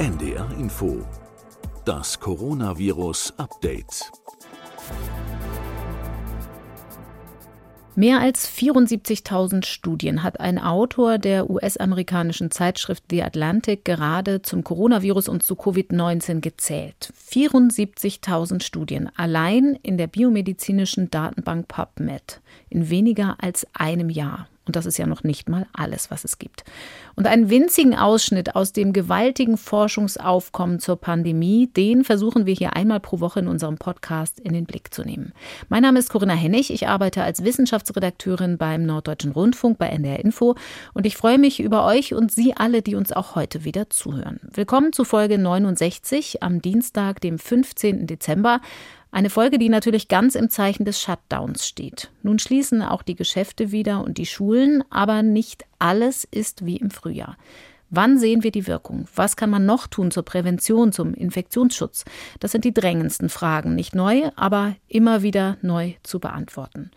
NDR Info. Das Coronavirus Update. Mehr als 74.000 Studien hat ein Autor der US-amerikanischen Zeitschrift The Atlantic gerade zum Coronavirus und zu Covid-19 gezählt. 74.000 Studien allein in der biomedizinischen Datenbank PubMed in weniger als einem Jahr. Und das ist ja noch nicht mal alles, was es gibt. Und einen winzigen Ausschnitt aus dem gewaltigen Forschungsaufkommen zur Pandemie, den versuchen wir hier einmal pro Woche in unserem Podcast in den Blick zu nehmen. Mein Name ist Corinna Hennig. Ich arbeite als Wissenschaftsredakteurin beim Norddeutschen Rundfunk bei NDR Info. Und ich freue mich über euch und Sie alle, die uns auch heute wieder zuhören. Willkommen zu Folge 69 am Dienstag, dem 15. Dezember. Eine Folge, die natürlich ganz im Zeichen des Shutdowns steht. Nun schließen auch die Geschäfte wieder und die Schulen, aber nicht alles ist wie im Frühjahr. Wann sehen wir die Wirkung? Was kann man noch tun zur Prävention, zum Infektionsschutz? Das sind die drängendsten Fragen, nicht neu, aber immer wieder neu zu beantworten.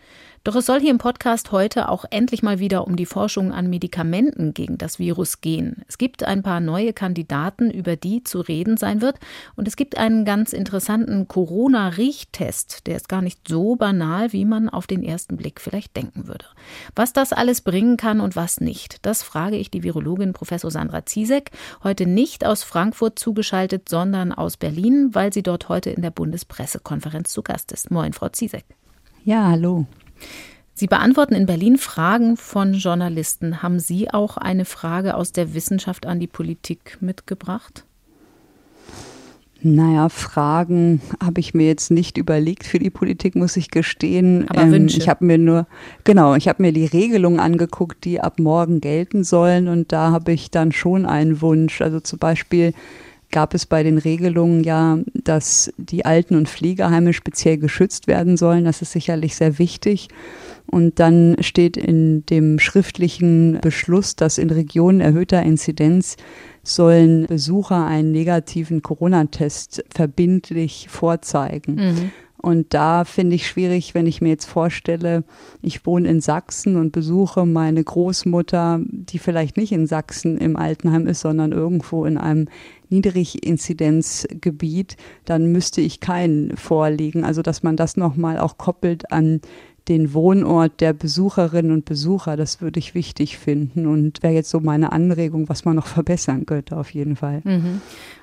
Doch es soll hier im Podcast heute auch endlich mal wieder um die Forschung an Medikamenten gegen das Virus gehen. Es gibt ein paar neue Kandidaten, über die zu reden sein wird. Und es gibt einen ganz interessanten Corona-Riechtest. Der ist gar nicht so banal, wie man auf den ersten Blick vielleicht denken würde. Was das alles bringen kann und was nicht, das frage ich die Virologin Professor Sandra Ziesek, heute nicht aus Frankfurt zugeschaltet, sondern aus Berlin, weil sie dort heute in der Bundespressekonferenz zu Gast ist. Moin, Frau Ziesek. Ja, hallo. Sie beantworten in Berlin Fragen von Journalisten. Haben Sie auch eine Frage aus der Wissenschaft an die Politik mitgebracht? Naja, Fragen habe ich mir jetzt nicht überlegt für die Politik, muss ich gestehen. Aber ähm, Ich habe mir nur, genau, ich habe mir die Regelungen angeguckt, die ab morgen gelten sollen und da habe ich dann schon einen Wunsch. Also zum Beispiel gab es bei den Regelungen ja, dass die Alten- und Pflegeheime speziell geschützt werden sollen. Das ist sicherlich sehr wichtig. Und dann steht in dem schriftlichen Beschluss, dass in Regionen erhöhter Inzidenz sollen Besucher einen negativen Corona-Test verbindlich vorzeigen. Mhm. Und da finde ich schwierig, wenn ich mir jetzt vorstelle, ich wohne in Sachsen und besuche meine Großmutter, die vielleicht nicht in Sachsen im Altenheim ist, sondern irgendwo in einem Niedriginzidenzgebiet, dann müsste ich keinen vorlegen. Also dass man das nochmal auch koppelt an den Wohnort der Besucherinnen und Besucher, das würde ich wichtig finden und wäre jetzt so meine Anregung, was man noch verbessern könnte, auf jeden Fall. Mhm.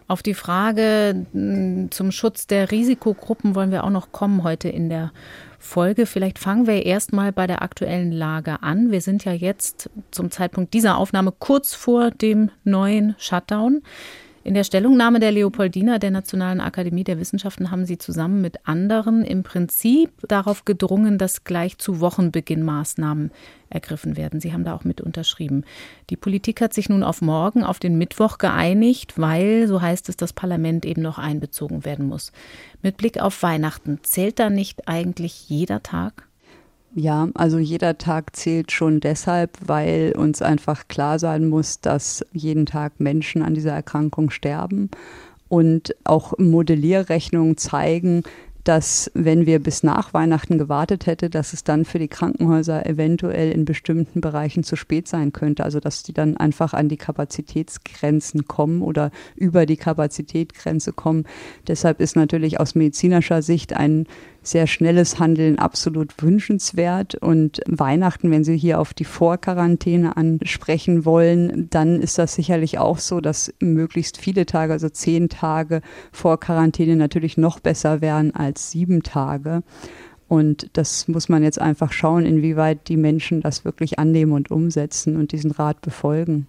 Auf die Frage hm, zum Schutz der Risikogruppen wollen wir auch noch kommen heute in der Folge. Vielleicht fangen wir erstmal bei der aktuellen Lage an. Wir sind ja jetzt zum Zeitpunkt dieser Aufnahme kurz vor dem neuen Shutdown. In der Stellungnahme der Leopoldina der Nationalen Akademie der Wissenschaften haben sie zusammen mit anderen im Prinzip darauf gedrungen, dass gleich zu Wochenbeginn Maßnahmen ergriffen werden. Sie haben da auch mit unterschrieben. Die Politik hat sich nun auf morgen, auf den Mittwoch geeinigt, weil, so heißt es, das Parlament eben noch einbezogen werden muss. Mit Blick auf Weihnachten, zählt da nicht eigentlich jeder Tag? Ja, also jeder Tag zählt schon deshalb, weil uns einfach klar sein muss, dass jeden Tag Menschen an dieser Erkrankung sterben und auch Modellierrechnungen zeigen, dass wenn wir bis nach Weihnachten gewartet hätte, dass es dann für die Krankenhäuser eventuell in bestimmten Bereichen zu spät sein könnte. Also dass die dann einfach an die Kapazitätsgrenzen kommen oder über die Kapazitätsgrenze kommen. Deshalb ist natürlich aus medizinischer Sicht ein sehr schnelles Handeln absolut wünschenswert. Und Weihnachten, wenn Sie hier auf die Vorquarantäne ansprechen wollen, dann ist das sicherlich auch so, dass möglichst viele Tage, also zehn Tage vor Quarantäne natürlich noch besser wären als sieben Tage. Und das muss man jetzt einfach schauen, inwieweit die Menschen das wirklich annehmen und umsetzen und diesen Rat befolgen.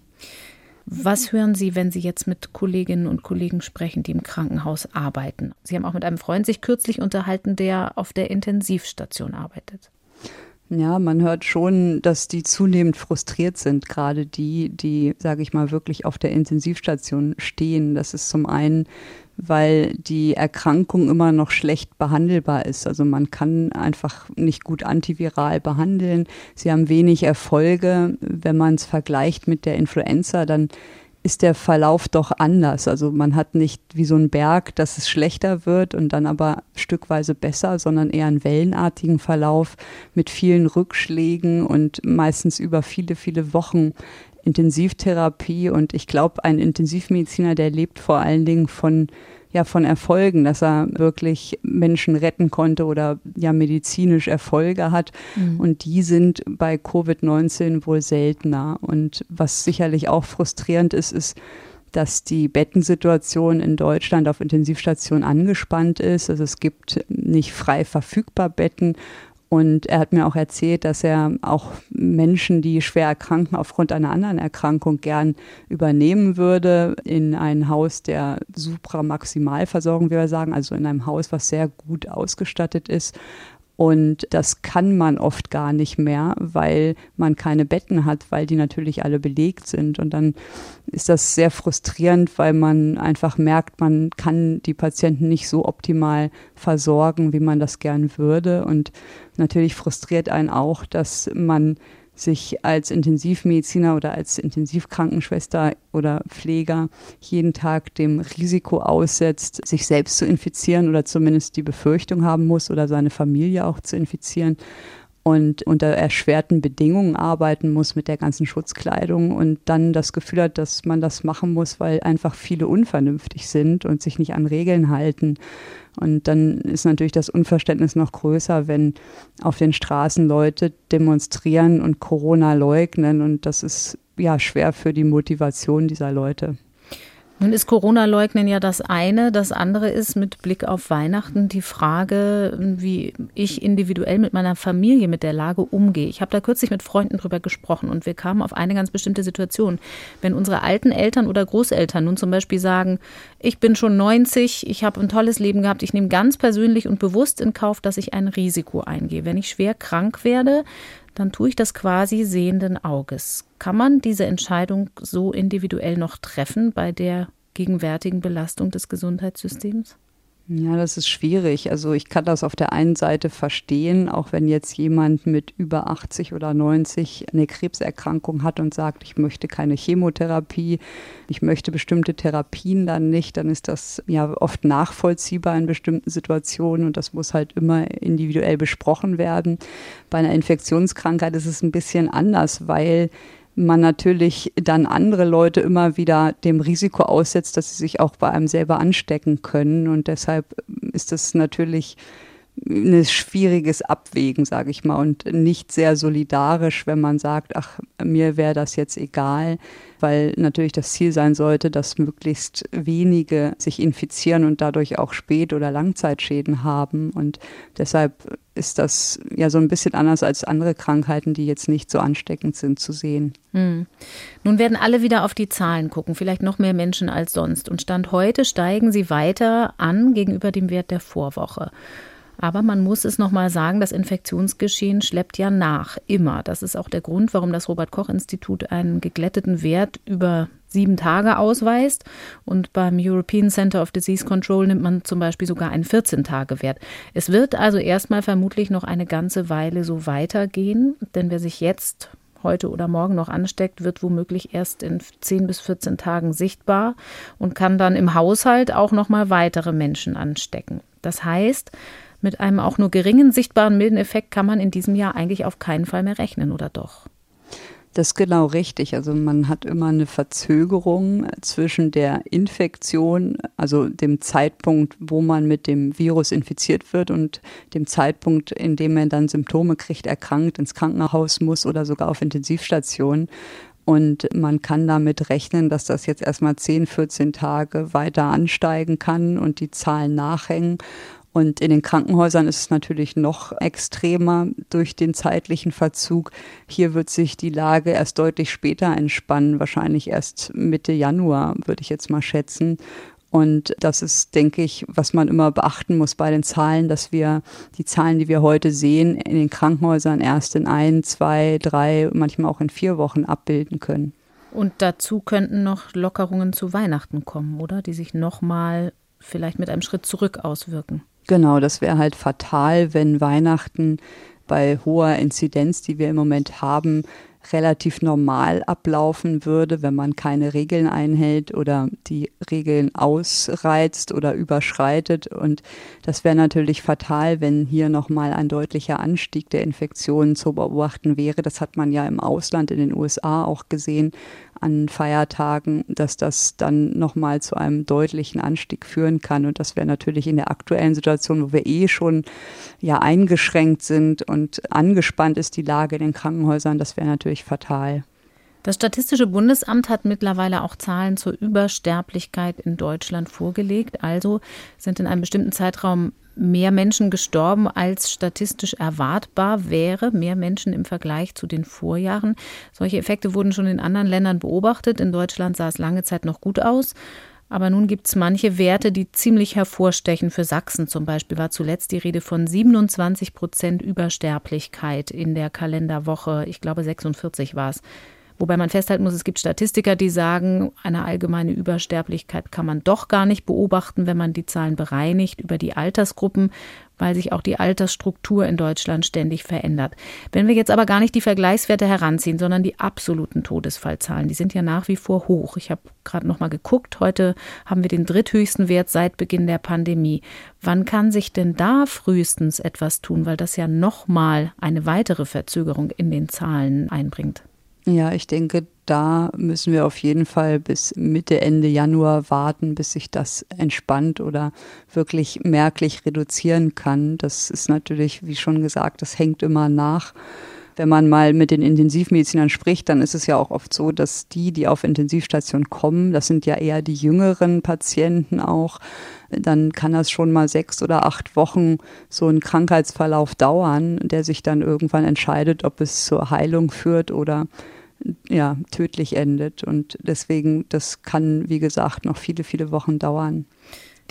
Was hören Sie, wenn Sie jetzt mit Kolleginnen und Kollegen sprechen, die im Krankenhaus arbeiten? Sie haben auch mit einem Freund sich kürzlich unterhalten, der auf der Intensivstation arbeitet. Ja, man hört schon, dass die zunehmend frustriert sind, gerade die, die, sage ich mal, wirklich auf der Intensivstation stehen. Das ist zum einen weil die Erkrankung immer noch schlecht behandelbar ist. Also man kann einfach nicht gut antiviral behandeln. Sie haben wenig Erfolge. Wenn man es vergleicht mit der Influenza, dann ist der Verlauf doch anders. Also man hat nicht wie so ein Berg, dass es schlechter wird und dann aber stückweise besser, sondern eher einen wellenartigen Verlauf mit vielen Rückschlägen und meistens über viele, viele Wochen Intensivtherapie. Und ich glaube, ein Intensivmediziner, der lebt vor allen Dingen von ja von Erfolgen, dass er wirklich Menschen retten konnte oder ja medizinisch Erfolge hat. Mhm. Und die sind bei Covid-19 wohl seltener. Und was sicherlich auch frustrierend ist, ist, dass die Bettensituation in Deutschland auf Intensivstationen angespannt ist. Also es gibt nicht frei verfügbar Betten und er hat mir auch erzählt, dass er auch Menschen, die schwer erkranken, aufgrund einer anderen Erkrankung gern übernehmen würde in ein Haus der Supramaximalversorgung, wie wir sagen, also in einem Haus, was sehr gut ausgestattet ist und das kann man oft gar nicht mehr, weil man keine Betten hat, weil die natürlich alle belegt sind. Und dann ist das sehr frustrierend, weil man einfach merkt, man kann die Patienten nicht so optimal versorgen, wie man das gern würde. Und natürlich frustriert einen auch, dass man sich als Intensivmediziner oder als Intensivkrankenschwester oder Pfleger jeden Tag dem Risiko aussetzt, sich selbst zu infizieren oder zumindest die Befürchtung haben muss oder seine Familie auch zu infizieren und unter erschwerten Bedingungen arbeiten muss mit der ganzen Schutzkleidung und dann das Gefühl hat, dass man das machen muss, weil einfach viele unvernünftig sind und sich nicht an Regeln halten. Und dann ist natürlich das Unverständnis noch größer, wenn auf den Straßen Leute demonstrieren und Corona leugnen. Und das ist ja schwer für die Motivation dieser Leute. Nun ist Corona-Leugnen ja das eine. Das andere ist mit Blick auf Weihnachten die Frage, wie ich individuell mit meiner Familie mit der Lage umgehe. Ich habe da kürzlich mit Freunden drüber gesprochen und wir kamen auf eine ganz bestimmte Situation. Wenn unsere alten Eltern oder Großeltern nun zum Beispiel sagen, ich bin schon 90, ich habe ein tolles Leben gehabt, ich nehme ganz persönlich und bewusst in Kauf, dass ich ein Risiko eingehe. Wenn ich schwer krank werde, dann tue ich das quasi sehenden Auges. Kann man diese Entscheidung so individuell noch treffen bei der gegenwärtigen Belastung des Gesundheitssystems? Ja, das ist schwierig. Also ich kann das auf der einen Seite verstehen, auch wenn jetzt jemand mit über 80 oder 90 eine Krebserkrankung hat und sagt, ich möchte keine Chemotherapie, ich möchte bestimmte Therapien dann nicht, dann ist das ja oft nachvollziehbar in bestimmten Situationen und das muss halt immer individuell besprochen werden. Bei einer Infektionskrankheit ist es ein bisschen anders, weil man natürlich dann andere Leute immer wieder dem Risiko aussetzt, dass sie sich auch bei einem selber anstecken können. Und deshalb ist das natürlich ein schwieriges Abwägen, sage ich mal, und nicht sehr solidarisch, wenn man sagt, ach, mir wäre das jetzt egal, weil natürlich das Ziel sein sollte, dass möglichst wenige sich infizieren und dadurch auch Spät- oder Langzeitschäden haben. Und deshalb ist das ja so ein bisschen anders als andere Krankheiten, die jetzt nicht so ansteckend sind, zu sehen. Hm. Nun werden alle wieder auf die Zahlen gucken, vielleicht noch mehr Menschen als sonst. Und Stand heute steigen sie weiter an gegenüber dem Wert der Vorwoche. Aber man muss es nochmal sagen, das Infektionsgeschehen schleppt ja nach, immer. Das ist auch der Grund, warum das Robert-Koch-Institut einen geglätteten Wert über sieben Tage ausweist. Und beim European Center of Disease Control nimmt man zum Beispiel sogar einen 14-Tage-Wert. Es wird also erstmal vermutlich noch eine ganze Weile so weitergehen, denn wer sich jetzt heute oder morgen noch ansteckt, wird womöglich erst in 10 bis 14 Tagen sichtbar und kann dann im Haushalt auch noch mal weitere Menschen anstecken. Das heißt, mit einem auch nur geringen sichtbaren milden Effekt kann man in diesem Jahr eigentlich auf keinen Fall mehr rechnen, oder doch? Das ist genau richtig. Also man hat immer eine Verzögerung zwischen der Infektion, also dem Zeitpunkt, wo man mit dem Virus infiziert wird und dem Zeitpunkt, in dem man dann Symptome kriegt, erkrankt, ins Krankenhaus muss oder sogar auf Intensivstation. Und man kann damit rechnen, dass das jetzt erstmal 10, 14 Tage weiter ansteigen kann und die Zahlen nachhängen. Und in den Krankenhäusern ist es natürlich noch extremer durch den zeitlichen Verzug. Hier wird sich die Lage erst deutlich später entspannen, wahrscheinlich erst Mitte Januar, würde ich jetzt mal schätzen. Und das ist, denke ich, was man immer beachten muss bei den Zahlen, dass wir die Zahlen, die wir heute sehen, in den Krankenhäusern erst in ein, zwei, drei, manchmal auch in vier Wochen abbilden können. Und dazu könnten noch Lockerungen zu Weihnachten kommen, oder? Die sich nochmal vielleicht mit einem Schritt zurück auswirken. Genau, das wäre halt fatal, wenn Weihnachten bei hoher Inzidenz, die wir im Moment haben, relativ normal ablaufen würde, wenn man keine Regeln einhält oder die Regeln ausreizt oder überschreitet. Und das wäre natürlich fatal, wenn hier nochmal ein deutlicher Anstieg der Infektionen zu beobachten wäre. Das hat man ja im Ausland, in den USA auch gesehen an Feiertagen, dass das dann nochmal zu einem deutlichen Anstieg führen kann. Und das wäre natürlich in der aktuellen Situation, wo wir eh schon ja eingeschränkt sind und angespannt ist die Lage in den Krankenhäusern, das wäre natürlich fatal. Das Statistische Bundesamt hat mittlerweile auch Zahlen zur Übersterblichkeit in Deutschland vorgelegt. Also sind in einem bestimmten Zeitraum mehr Menschen gestorben, als statistisch erwartbar wäre, mehr Menschen im Vergleich zu den Vorjahren. Solche Effekte wurden schon in anderen Ländern beobachtet. In Deutschland sah es lange Zeit noch gut aus. Aber nun gibt es manche Werte, die ziemlich hervorstechen. Für Sachsen zum Beispiel war zuletzt die Rede von 27 Prozent Übersterblichkeit in der Kalenderwoche. Ich glaube, 46 war es. Wobei man festhalten muss, es gibt Statistiker, die sagen, eine allgemeine Übersterblichkeit kann man doch gar nicht beobachten, wenn man die Zahlen bereinigt über die Altersgruppen, weil sich auch die Altersstruktur in Deutschland ständig verändert. Wenn wir jetzt aber gar nicht die Vergleichswerte heranziehen, sondern die absoluten Todesfallzahlen, die sind ja nach wie vor hoch. Ich habe gerade noch mal geguckt, heute haben wir den dritthöchsten Wert seit Beginn der Pandemie. Wann kann sich denn da frühestens etwas tun, weil das ja noch mal eine weitere Verzögerung in den Zahlen einbringt? Ja, ich denke, da müssen wir auf jeden Fall bis Mitte, Ende Januar warten, bis sich das entspannt oder wirklich merklich reduzieren kann. Das ist natürlich, wie schon gesagt, das hängt immer nach. Wenn man mal mit den Intensivmedizinern spricht, dann ist es ja auch oft so, dass die, die auf Intensivstation kommen, das sind ja eher die jüngeren Patienten auch, dann kann das schon mal sechs oder acht Wochen so ein Krankheitsverlauf dauern, der sich dann irgendwann entscheidet, ob es zur Heilung führt oder ja, tödlich endet. Und deswegen, das kann, wie gesagt, noch viele, viele Wochen dauern.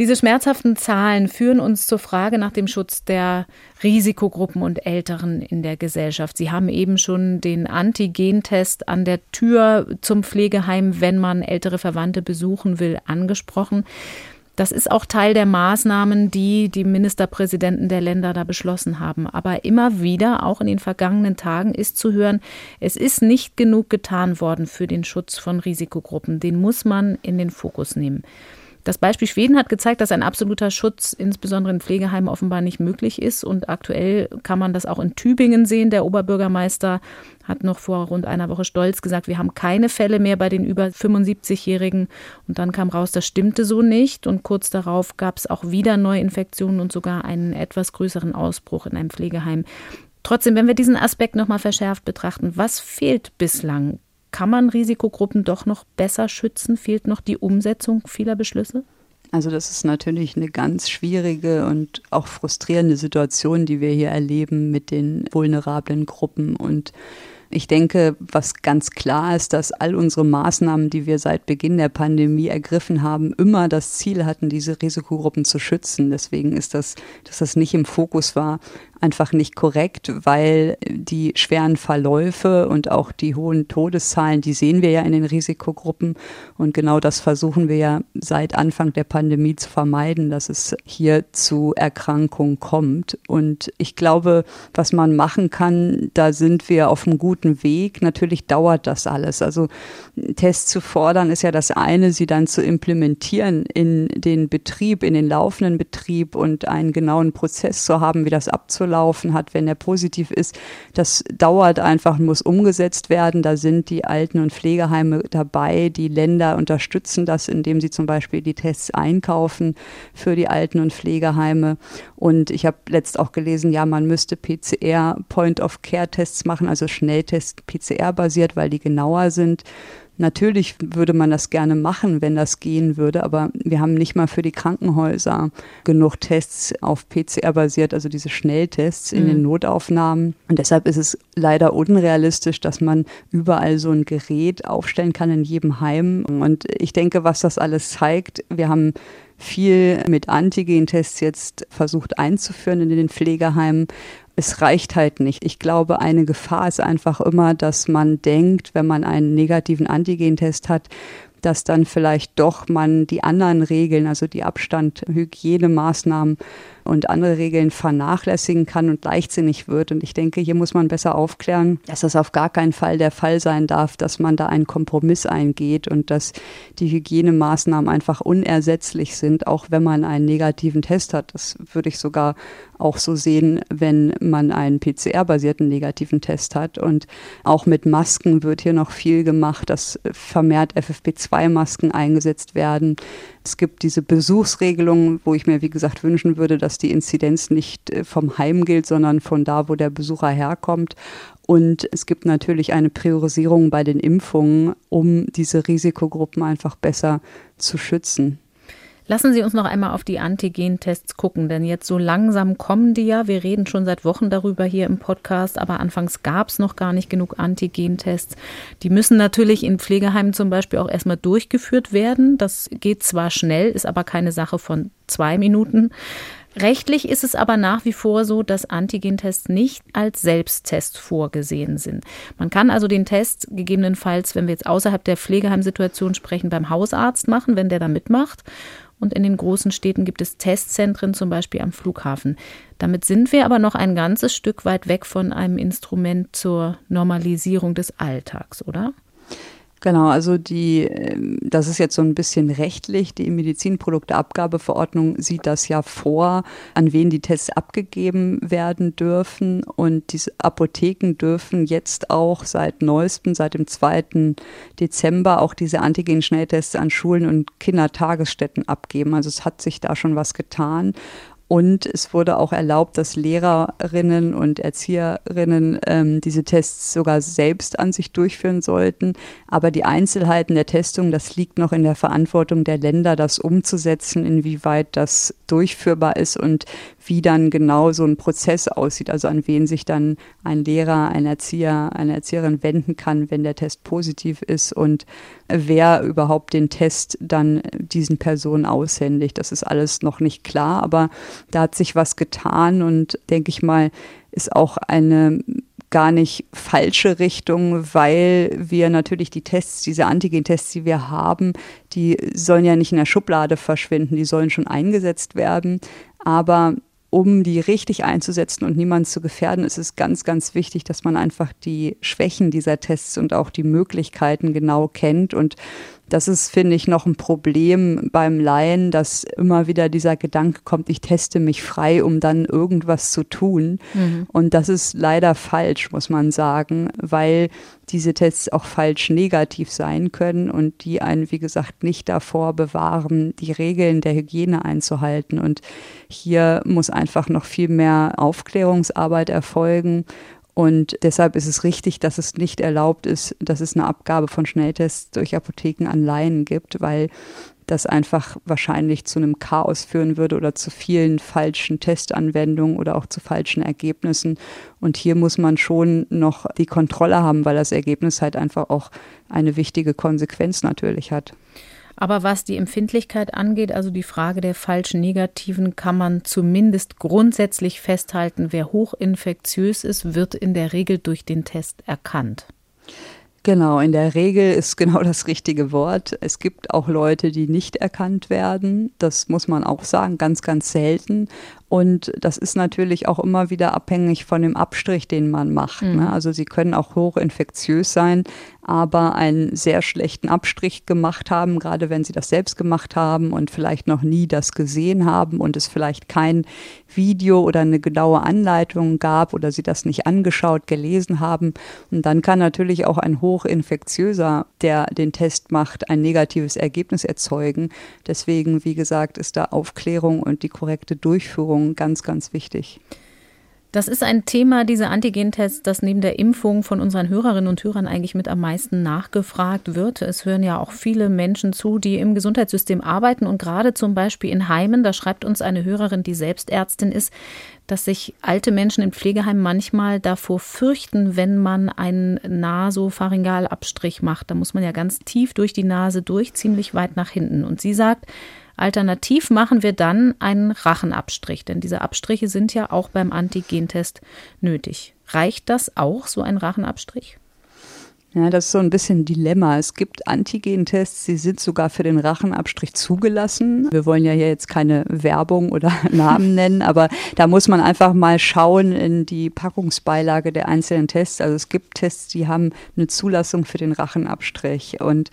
Diese schmerzhaften Zahlen führen uns zur Frage nach dem Schutz der Risikogruppen und Älteren in der Gesellschaft. Sie haben eben schon den Antigentest an der Tür zum Pflegeheim, wenn man ältere Verwandte besuchen will, angesprochen. Das ist auch Teil der Maßnahmen, die die Ministerpräsidenten der Länder da beschlossen haben. Aber immer wieder, auch in den vergangenen Tagen, ist zu hören, es ist nicht genug getan worden für den Schutz von Risikogruppen. Den muss man in den Fokus nehmen. Das Beispiel Schweden hat gezeigt, dass ein absoluter Schutz insbesondere in Pflegeheimen offenbar nicht möglich ist. Und aktuell kann man das auch in Tübingen sehen. Der Oberbürgermeister hat noch vor rund einer Woche stolz gesagt, wir haben keine Fälle mehr bei den über 75-Jährigen. Und dann kam raus, das stimmte so nicht. Und kurz darauf gab es auch wieder Neuinfektionen und sogar einen etwas größeren Ausbruch in einem Pflegeheim. Trotzdem, wenn wir diesen Aspekt nochmal verschärft betrachten, was fehlt bislang? Kann man Risikogruppen doch noch besser schützen? Fehlt noch die Umsetzung vieler Beschlüsse? Also das ist natürlich eine ganz schwierige und auch frustrierende Situation, die wir hier erleben mit den vulnerablen Gruppen. Und ich denke, was ganz klar ist, dass all unsere Maßnahmen, die wir seit Beginn der Pandemie ergriffen haben, immer das Ziel hatten, diese Risikogruppen zu schützen. Deswegen ist das, dass das nicht im Fokus war, einfach nicht korrekt, weil die schweren Verläufe und auch die hohen Todeszahlen, die sehen wir ja in den Risikogruppen. Und genau das versuchen wir ja seit Anfang der Pandemie zu vermeiden, dass es hier zu Erkrankungen kommt. Und ich glaube, was man machen kann, da sind wir auf einem guten Weg. Natürlich dauert das alles. Also Tests zu fordern ist ja das eine, sie dann zu implementieren in den Betrieb, in den laufenden Betrieb und einen genauen Prozess zu haben, wie das abzulaufen laufen hat, wenn er positiv ist. Das dauert einfach, muss umgesetzt werden. Da sind die Alten- und Pflegeheime dabei. Die Länder unterstützen das, indem sie zum Beispiel die Tests einkaufen für die Alten- und Pflegeheime. Und ich habe letzt auch gelesen, ja, man müsste PCR Point-of-Care-Tests machen, also Schnelltests PCR-basiert, weil die genauer sind. Natürlich würde man das gerne machen, wenn das gehen würde, aber wir haben nicht mal für die Krankenhäuser genug Tests auf PCR basiert, also diese Schnelltests in mhm. den Notaufnahmen. Und deshalb ist es leider unrealistisch, dass man überall so ein Gerät aufstellen kann in jedem Heim. Und ich denke, was das alles zeigt, wir haben viel mit Antigen-Tests jetzt versucht einzuführen in den Pflegeheimen es reicht halt nicht. Ich glaube, eine Gefahr ist einfach immer, dass man denkt, wenn man einen negativen Antigentest hat, dass dann vielleicht doch man die anderen Regeln, also die Abstand, Hygienemaßnahmen und andere Regeln vernachlässigen kann und leichtsinnig wird. Und ich denke, hier muss man besser aufklären, dass das auf gar keinen Fall der Fall sein darf, dass man da einen Kompromiss eingeht und dass die Hygienemaßnahmen einfach unersetzlich sind, auch wenn man einen negativen Test hat. Das würde ich sogar auch so sehen, wenn man einen PCR-basierten negativen Test hat. Und auch mit Masken wird hier noch viel gemacht, dass vermehrt FFP2-Masken eingesetzt werden. Es gibt diese Besuchsregelungen, wo ich mir, wie gesagt, wünschen würde, dass die Inzidenz nicht äh, vom Heim gilt, sondern von da, wo der Besucher herkommt. Und es gibt natürlich eine Priorisierung bei den Impfungen, um diese Risikogruppen einfach besser zu schützen. Lassen Sie uns noch einmal auf die Antigentests gucken, denn jetzt so langsam kommen die ja. Wir reden schon seit Wochen darüber hier im Podcast, aber anfangs gab es noch gar nicht genug Antigentests. Die müssen natürlich in Pflegeheimen zum Beispiel auch erstmal durchgeführt werden. Das geht zwar schnell, ist aber keine Sache von zwei Minuten. Rechtlich ist es aber nach wie vor so, dass Antigentests nicht als Selbsttest vorgesehen sind. Man kann also den Test gegebenenfalls, wenn wir jetzt außerhalb der Pflegeheimsituation sprechen, beim Hausarzt machen, wenn der da mitmacht und in den großen Städten gibt es Testzentren, zum Beispiel am Flughafen. Damit sind wir aber noch ein ganzes Stück weit weg von einem Instrument zur Normalisierung des Alltags, oder? Genau, also die, ähm, das ist jetzt so ein bisschen rechtlich. Die Medizinprodukteabgabeverordnung sieht das ja vor, an wen die Tests abgegeben werden dürfen. Und diese Apotheken dürfen jetzt auch seit neuestem, seit dem 2. Dezember auch diese Antigen-Schnelltests an Schulen und Kindertagesstätten abgeben. Also es hat sich da schon was getan. Und es wurde auch erlaubt, dass Lehrerinnen und Erzieherinnen ähm, diese Tests sogar selbst an sich durchführen sollten. Aber die Einzelheiten der Testung, das liegt noch in der Verantwortung der Länder, das umzusetzen, inwieweit das durchführbar ist und wie dann genau so ein Prozess aussieht, also an wen sich dann ein Lehrer, ein Erzieher, eine Erzieherin wenden kann, wenn der Test positiv ist und wer überhaupt den Test dann diesen Personen aushändigt. Das ist alles noch nicht klar, aber da hat sich was getan und denke ich mal, ist auch eine gar nicht falsche Richtung, weil wir natürlich die Tests, diese Antigen-Tests, die wir haben, die sollen ja nicht in der Schublade verschwinden, die sollen schon eingesetzt werden. Aber um die richtig einzusetzen und niemanden zu gefährden, ist es ganz, ganz wichtig, dass man einfach die Schwächen dieser Tests und auch die Möglichkeiten genau kennt und das ist, finde ich, noch ein Problem beim Laien, dass immer wieder dieser Gedanke kommt, ich teste mich frei, um dann irgendwas zu tun. Mhm. Und das ist leider falsch, muss man sagen, weil diese Tests auch falsch negativ sein können und die einen, wie gesagt, nicht davor bewahren, die Regeln der Hygiene einzuhalten. Und hier muss einfach noch viel mehr Aufklärungsarbeit erfolgen und deshalb ist es richtig, dass es nicht erlaubt ist, dass es eine Abgabe von Schnelltests durch Apotheken an Laien gibt, weil das einfach wahrscheinlich zu einem Chaos führen würde oder zu vielen falschen Testanwendungen oder auch zu falschen Ergebnissen. Und hier muss man schon noch die Kontrolle haben, weil das Ergebnis halt einfach auch eine wichtige Konsequenz natürlich hat. Aber was die Empfindlichkeit angeht, also die Frage der falschen Negativen, kann man zumindest grundsätzlich festhalten, wer hochinfektiös ist, wird in der Regel durch den Test erkannt. Genau, in der Regel ist genau das richtige Wort. Es gibt auch Leute, die nicht erkannt werden. Das muss man auch sagen, ganz, ganz selten. Und das ist natürlich auch immer wieder abhängig von dem Abstrich, den man macht. Ne? Mhm. Ne? Also sie können auch hochinfektiös sein, aber einen sehr schlechten Abstrich gemacht haben, gerade wenn sie das selbst gemacht haben und vielleicht noch nie das gesehen haben und es vielleicht kein Video oder eine genaue Anleitung gab oder sie das nicht angeschaut, gelesen haben. Und dann kann natürlich auch ein hochinfektiöser, der den Test macht, ein negatives Ergebnis erzeugen. Deswegen, wie gesagt, ist da Aufklärung und die korrekte Durchführung Impfung ganz, ganz wichtig. Das ist ein Thema, diese Antigentests, das neben der Impfung von unseren Hörerinnen und Hörern eigentlich mit am meisten nachgefragt wird. Es hören ja auch viele Menschen zu, die im Gesundheitssystem arbeiten und gerade zum Beispiel in Heimen, da schreibt uns eine Hörerin, die selbst Ärztin ist, dass sich alte Menschen in Pflegeheimen manchmal davor fürchten, wenn man einen Nasopharyngalabstrich macht. Da muss man ja ganz tief durch die Nase durch, ziemlich weit nach hinten. Und sie sagt, Alternativ machen wir dann einen Rachenabstrich, denn diese Abstriche sind ja auch beim Antigentest nötig. Reicht das auch, so ein Rachenabstrich? Ja, das ist so ein bisschen ein Dilemma. Es gibt Antigentests, die sind sogar für den Rachenabstrich zugelassen. Wir wollen ja hier jetzt keine Werbung oder Namen nennen, aber da muss man einfach mal schauen in die Packungsbeilage der einzelnen Tests. Also es gibt Tests, die haben eine Zulassung für den Rachenabstrich. Und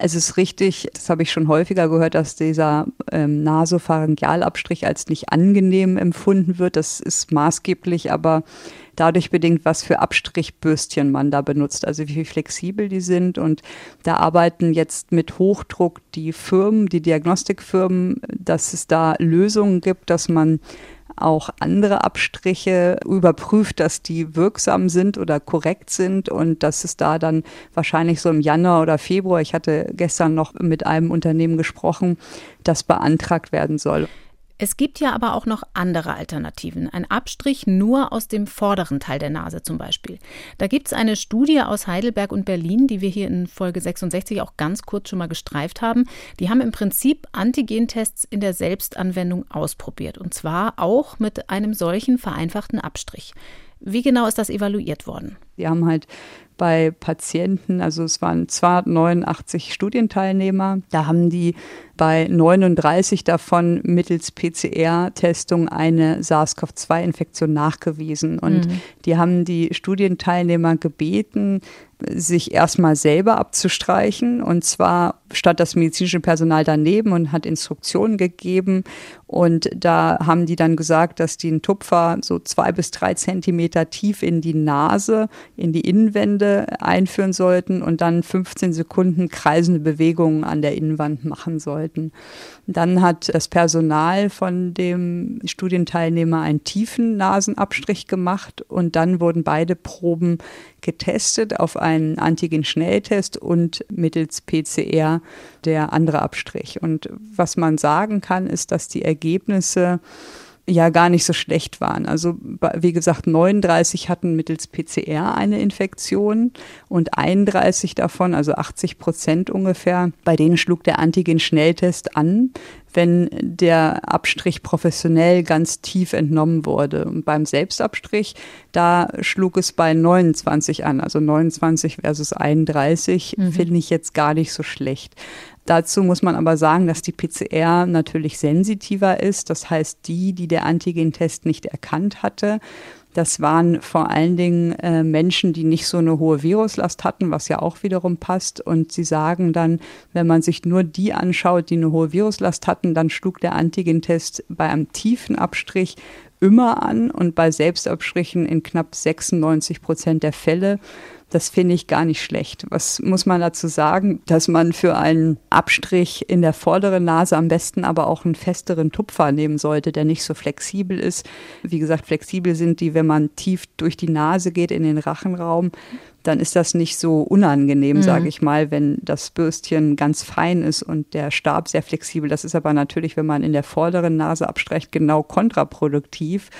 es ist richtig, das habe ich schon häufiger gehört, dass dieser ähm, Nasopharyngealabstrich als nicht angenehm empfunden wird. Das ist maßgeblich aber dadurch bedingt, was für Abstrichbürstchen man da benutzt, also wie flexibel die sind. Und da arbeiten jetzt mit Hochdruck die Firmen, die Diagnostikfirmen, dass es da Lösungen gibt, dass man auch andere Abstriche überprüft, dass die wirksam sind oder korrekt sind und dass es da dann wahrscheinlich so im Januar oder Februar, ich hatte gestern noch mit einem Unternehmen gesprochen, das beantragt werden soll. Es gibt ja aber auch noch andere Alternativen. Ein Abstrich nur aus dem vorderen Teil der Nase zum Beispiel. Da gibt es eine Studie aus Heidelberg und Berlin, die wir hier in Folge 66 auch ganz kurz schon mal gestreift haben. Die haben im Prinzip Antigentests in der Selbstanwendung ausprobiert. Und zwar auch mit einem solchen vereinfachten Abstrich. Wie genau ist das evaluiert worden? Die haben halt bei Patienten, also es waren 289 Studienteilnehmer, da haben die bei 39 davon mittels PCR-Testung eine SARS-CoV-2-Infektion nachgewiesen. Und mhm. die haben die Studienteilnehmer gebeten, sich erstmal selber abzustreichen und zwar stand das medizinische Personal daneben und hat Instruktionen gegeben und da haben die dann gesagt, dass die einen Tupfer so zwei bis drei Zentimeter tief in die Nase, in die Innenwände einführen sollten und dann 15 Sekunden kreisende Bewegungen an der Innenwand machen sollten. Dann hat das Personal von dem Studienteilnehmer einen tiefen Nasenabstrich gemacht und dann wurden beide Proben getestet auf einen Antigen-Schnelltest und mittels PCR der andere Abstrich. Und was man sagen kann, ist, dass die Ergebnisse ja gar nicht so schlecht waren. Also wie gesagt, 39 hatten mittels PCR eine Infektion und 31 davon, also 80 Prozent ungefähr, bei denen schlug der Antigen-Schnelltest an, wenn der Abstrich professionell ganz tief entnommen wurde. Und beim Selbstabstrich, da schlug es bei 29 an, also 29 versus 31, mhm. finde ich jetzt gar nicht so schlecht. Dazu muss man aber sagen, dass die PCR natürlich sensitiver ist. Das heißt, die, die der Antigentest nicht erkannt hatte, das waren vor allen Dingen äh, Menschen, die nicht so eine hohe Viruslast hatten, was ja auch wiederum passt. Und sie sagen dann, wenn man sich nur die anschaut, die eine hohe Viruslast hatten, dann schlug der Antigentest bei einem tiefen Abstrich immer an und bei Selbstabstrichen in knapp 96 Prozent der Fälle. Das finde ich gar nicht schlecht. Was muss man dazu sagen? Dass man für einen Abstrich in der vorderen Nase am besten aber auch einen festeren Tupfer nehmen sollte, der nicht so flexibel ist. Wie gesagt, flexibel sind die, wenn man tief durch die Nase geht in den Rachenraum dann ist das nicht so unangenehm, mhm. sage ich mal, wenn das Bürstchen ganz fein ist und der Stab sehr flexibel. Das ist aber natürlich, wenn man in der vorderen Nase abstreicht, genau kontraproduktiv.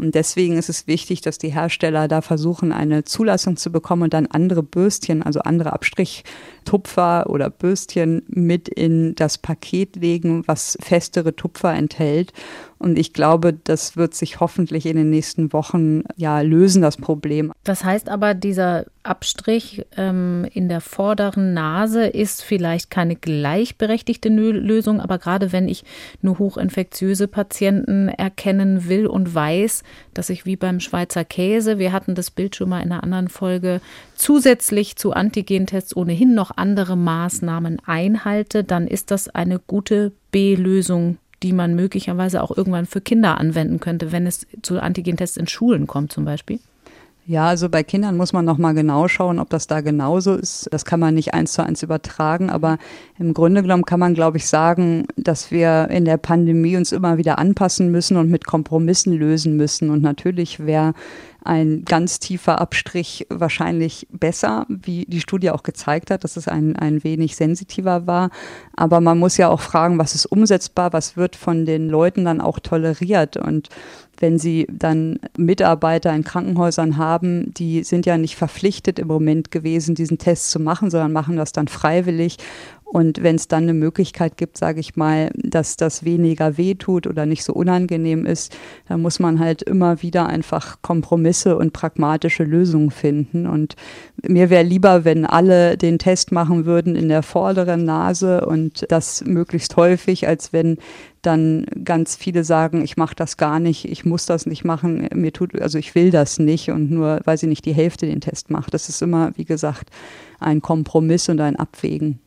Und deswegen ist es wichtig, dass die Hersteller da versuchen, eine Zulassung zu bekommen und dann andere Bürstchen, also andere Abstrichtupfer oder Bürstchen mit in das Paket legen, was festere Tupfer enthält. Und ich glaube, das wird sich hoffentlich in den nächsten Wochen ja lösen, das Problem. Das heißt aber, dieser Abstrich ähm, in der vorderen Nase ist vielleicht keine gleichberechtigte Lösung, aber gerade wenn ich nur hochinfektiöse Patienten erkennen will und weiß, dass ich wie beim Schweizer Käse, wir hatten das Bild schon mal in einer anderen Folge, zusätzlich zu Antigentests ohnehin noch andere Maßnahmen einhalte, dann ist das eine gute B-Lösung die man möglicherweise auch irgendwann für Kinder anwenden könnte, wenn es zu Antigentests in Schulen kommt zum Beispiel? Ja, also bei Kindern muss man noch mal genau schauen, ob das da genauso ist. Das kann man nicht eins zu eins übertragen, aber im Grunde genommen kann man, glaube ich, sagen, dass wir in der Pandemie uns immer wieder anpassen müssen und mit Kompromissen lösen müssen. Und natürlich wäre ein ganz tiefer Abstrich wahrscheinlich besser, wie die Studie auch gezeigt hat, dass es ein, ein wenig sensitiver war. Aber man muss ja auch fragen, was ist umsetzbar, was wird von den Leuten dann auch toleriert. Und wenn sie dann Mitarbeiter in Krankenhäusern haben, die sind ja nicht verpflichtet im Moment gewesen, diesen Test zu machen, sondern machen das dann freiwillig. Und wenn es dann eine Möglichkeit gibt, sage ich mal, dass das weniger wehtut oder nicht so unangenehm ist, dann muss man halt immer wieder einfach Kompromisse und pragmatische Lösungen finden. Und mir wäre lieber, wenn alle den Test machen würden in der vorderen Nase und das möglichst häufig, als wenn dann ganz viele sagen, ich mache das gar nicht, ich muss das nicht machen, mir tut, also ich will das nicht und nur, weil sie nicht die Hälfte den Test macht. Das ist immer, wie gesagt, ein Kompromiss und ein Abwägen.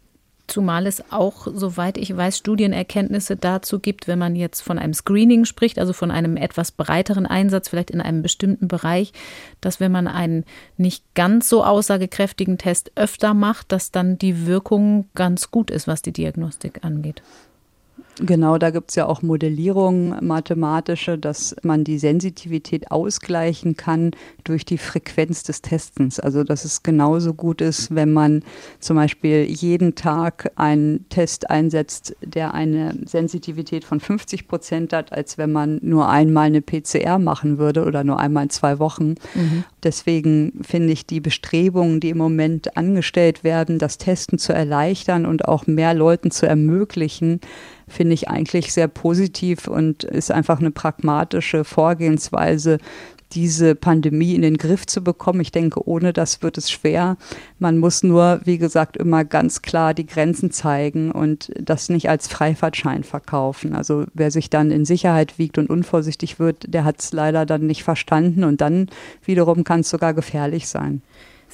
Zumal es auch, soweit ich weiß, Studienerkenntnisse dazu gibt, wenn man jetzt von einem Screening spricht, also von einem etwas breiteren Einsatz, vielleicht in einem bestimmten Bereich, dass wenn man einen nicht ganz so aussagekräftigen Test öfter macht, dass dann die Wirkung ganz gut ist, was die Diagnostik angeht. Genau, da gibt es ja auch Modellierungen mathematische, dass man die Sensitivität ausgleichen kann durch die Frequenz des Testens. Also dass es genauso gut ist, wenn man zum Beispiel jeden Tag einen Test einsetzt, der eine Sensitivität von 50 Prozent hat, als wenn man nur einmal eine PCR machen würde oder nur einmal in zwei Wochen. Mhm. Deswegen finde ich die Bestrebungen, die im Moment angestellt werden, das Testen zu erleichtern und auch mehr Leuten zu ermöglichen, finde ich eigentlich sehr positiv und ist einfach eine pragmatische Vorgehensweise, diese Pandemie in den Griff zu bekommen. Ich denke, ohne das wird es schwer. Man muss nur, wie gesagt, immer ganz klar die Grenzen zeigen und das nicht als Freifahrtschein verkaufen. Also wer sich dann in Sicherheit wiegt und unvorsichtig wird, der hat es leider dann nicht verstanden und dann wiederum kann es sogar gefährlich sein.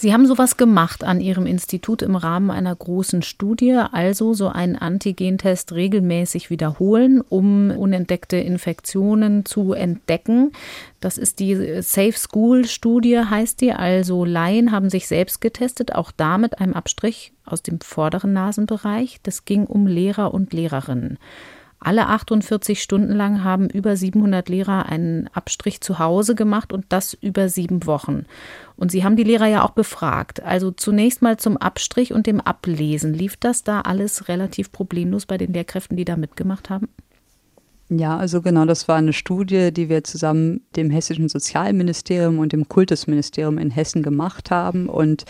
Sie haben sowas gemacht an Ihrem Institut im Rahmen einer großen Studie, also so einen Antigentest regelmäßig wiederholen, um unentdeckte Infektionen zu entdecken. Das ist die Safe School Studie, heißt die. Also Laien haben sich selbst getestet, auch da mit einem Abstrich aus dem vorderen Nasenbereich. Das ging um Lehrer und Lehrerinnen. Alle 48 Stunden lang haben über 700 Lehrer einen Abstrich zu Hause gemacht und das über sieben Wochen. Und Sie haben die Lehrer ja auch befragt. Also zunächst mal zum Abstrich und dem Ablesen. Lief das da alles relativ problemlos bei den Lehrkräften, die da mitgemacht haben? Ja, also genau, das war eine Studie, die wir zusammen dem Hessischen Sozialministerium und dem Kultusministerium in Hessen gemacht haben. Und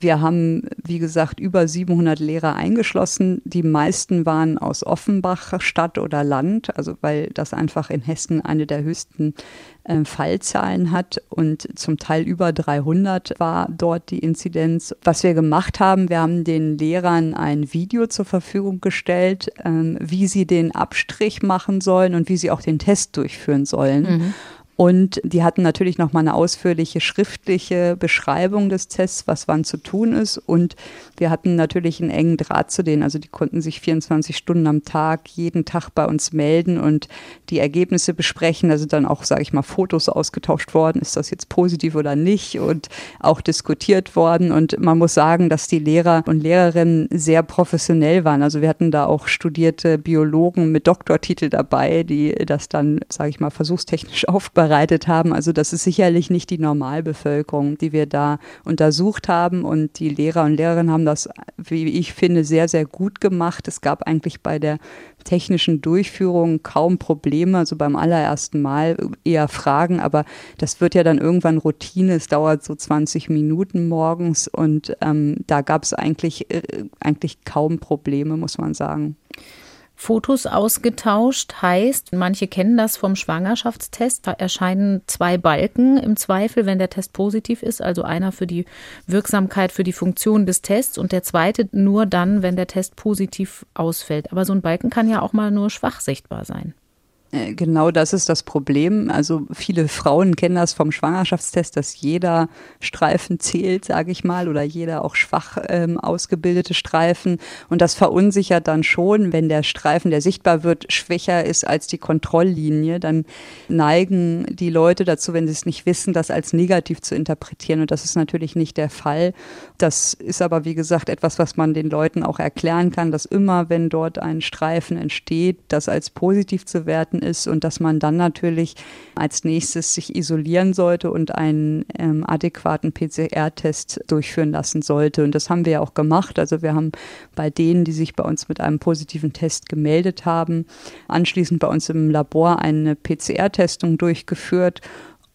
wir haben, wie gesagt, über 700 Lehrer eingeschlossen. Die meisten waren aus Offenbach, Stadt oder Land, also weil das einfach in Hessen eine der höchsten äh, Fallzahlen hat und zum Teil über 300 war dort die Inzidenz. Was wir gemacht haben, wir haben den Lehrern ein Video zur Verfügung gestellt, äh, wie sie den Abstrich machen sollen und wie sie auch den Test durchführen sollen. Mhm. Und die hatten natürlich noch mal eine ausführliche schriftliche Beschreibung des Tests, was wann zu tun ist. Und wir hatten natürlich einen engen Draht zu denen. Also die konnten sich 24 Stunden am Tag jeden Tag bei uns melden und die Ergebnisse besprechen. Da sind dann auch, sage ich mal, Fotos ausgetauscht worden. Ist das jetzt positiv oder nicht? Und auch diskutiert worden. Und man muss sagen, dass die Lehrer und Lehrerinnen sehr professionell waren. Also wir hatten da auch studierte Biologen mit Doktortitel dabei, die das dann, sage ich mal, versuchstechnisch aufbereiten vorbereitet haben. Also das ist sicherlich nicht die Normalbevölkerung, die wir da untersucht haben. Und die Lehrer und Lehrerinnen haben das, wie ich finde, sehr, sehr gut gemacht. Es gab eigentlich bei der technischen Durchführung kaum Probleme. Also beim allerersten Mal eher Fragen, aber das wird ja dann irgendwann Routine. Es dauert so 20 Minuten morgens und ähm, da gab es eigentlich, äh, eigentlich kaum Probleme, muss man sagen. Fotos ausgetauscht heißt, manche kennen das vom Schwangerschaftstest, da erscheinen zwei Balken im Zweifel, wenn der Test positiv ist, also einer für die Wirksamkeit, für die Funktion des Tests und der zweite nur dann, wenn der Test positiv ausfällt. Aber so ein Balken kann ja auch mal nur schwach sichtbar sein. Äh, genau das ist das Problem. Also viele Frauen kennen das vom Schwangerschaftstest, dass jeder Streifen zählt, sage ich mal, oder jeder auch schwach ähm, ausgebildete Streifen. Und das verunsichert dann schon, wenn der Streifen, der sichtbar wird, schwächer ist als die Kontrolllinie. Dann neigen die Leute dazu, wenn sie es nicht wissen, das als negativ zu interpretieren. Und das ist natürlich nicht der Fall. Das ist aber, wie gesagt, etwas, was man den Leuten auch erklären kann, dass immer, wenn dort ein Streifen entsteht, das als positiv zu werten geworden ist und dass man dann natürlich als nächstes sich isolieren sollte und einen ähm, adäquaten PCR-Test durchführen lassen sollte. Und das haben wir ja auch gemacht. Also wir haben bei denen, die sich bei uns mit einem positiven Test gemeldet haben, anschließend bei uns im Labor eine PCR-Testung durchgeführt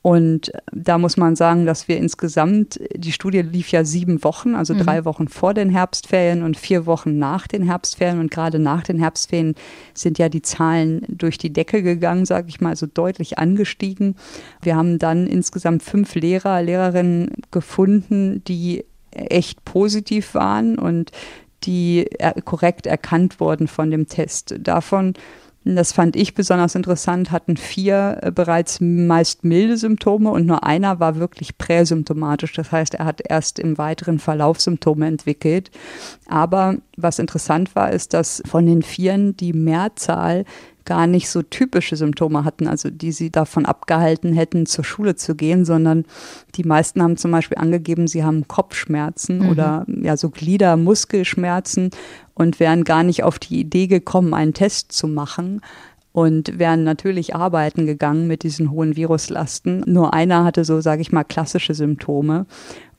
Und da muss man sagen, dass wir insgesamt, die Studie lief ja sieben Wochen, also mhm. drei Wochen vor den Herbstferien und vier Wochen nach den Herbstferien. Und gerade nach den Herbstferien sind ja die Zahlen durch die Decke gegangen, sage ich mal, also deutlich angestiegen. Wir haben dann insgesamt fünf Lehrer, Lehrerinnen gefunden, die echt positiv waren und die korrekt erkannt wurden von dem Test. Davon das fand ich besonders interessant, hatten vier äh, bereits meist milde Symptome und nur einer war wirklich präsymptomatisch. Das heißt, er hat erst im weiteren Verlauf Symptome entwickelt. Aber was interessant war, ist, dass von den Vieren die Mehrzahl gar nicht so typische Symptome hatten, also die sie davon abgehalten hätten, zur Schule zu gehen, sondern die meisten haben zum Beispiel angegeben, sie haben Kopfschmerzen mhm. oder ja so Gliedermuskelschmerzen und wären gar nicht auf die Idee gekommen, einen Test zu machen und wären natürlich arbeiten gegangen mit diesen hohen Viruslasten. Nur einer hatte so, sage ich mal, klassische Symptome.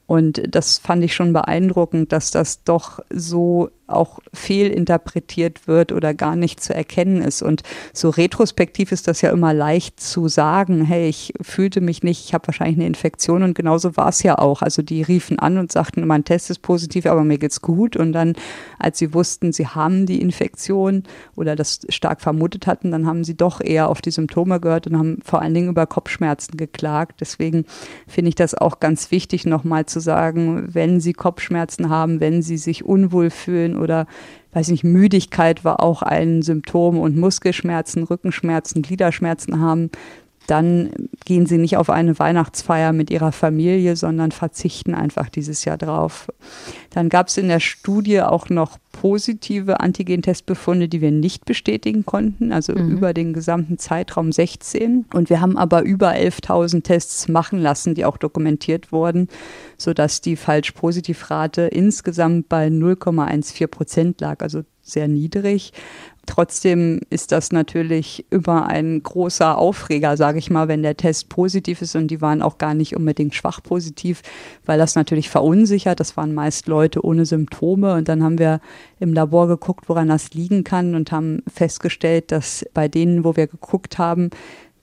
Und das fand ich schon beeindruckend, dass das doch so auch fehlinterpretiert wird oder gar nicht zu erkennen ist. Und so retrospektiv ist das ja immer leicht zu sagen, hey, ich fühlte mich nicht, ich habe wahrscheinlich eine Infektion und genauso war es ja auch. Also die riefen an und sagten, mein Test ist positiv, aber mir geht's gut. Und dann, als sie wussten, sie haben die Infektion oder das stark vermutet hatten, dann haben sie doch eher auf die Symptome gehört und haben vor allen Dingen über Kopfschmerzen geklagt. Deswegen finde ich das auch ganz wichtig, nochmal zu sagen, wenn Sie Kopfschmerzen haben, wenn Sie sich unwohl fühlen, oder weiß nicht, Müdigkeit war auch ein Symptom und Muskelschmerzen, Rückenschmerzen, Gliederschmerzen haben, dann gehen sie nicht auf eine Weihnachtsfeier mit ihrer Familie, sondern verzichten einfach dieses Jahr drauf. Dann gab es in der Studie auch noch positive Antigentestbefunde, die wir nicht bestätigen konnten, also mhm. über den gesamten Zeitraum 16. Und wir haben aber über 11.000 Tests machen lassen, die auch dokumentiert wurden, sodass die Falsch-Positiv-Rate insgesamt bei 0,14 Prozent lag, also sehr niedrig. Trotzdem ist das natürlich immer ein großer Aufreger, sage ich mal, wenn der Test positiv ist und die waren auch gar nicht unbedingt schwach positiv, weil das natürlich verunsichert. Das waren meist Leute ohne Symptome und dann haben wir im Labor geguckt, woran das liegen kann und haben festgestellt, dass bei denen, wo wir geguckt haben,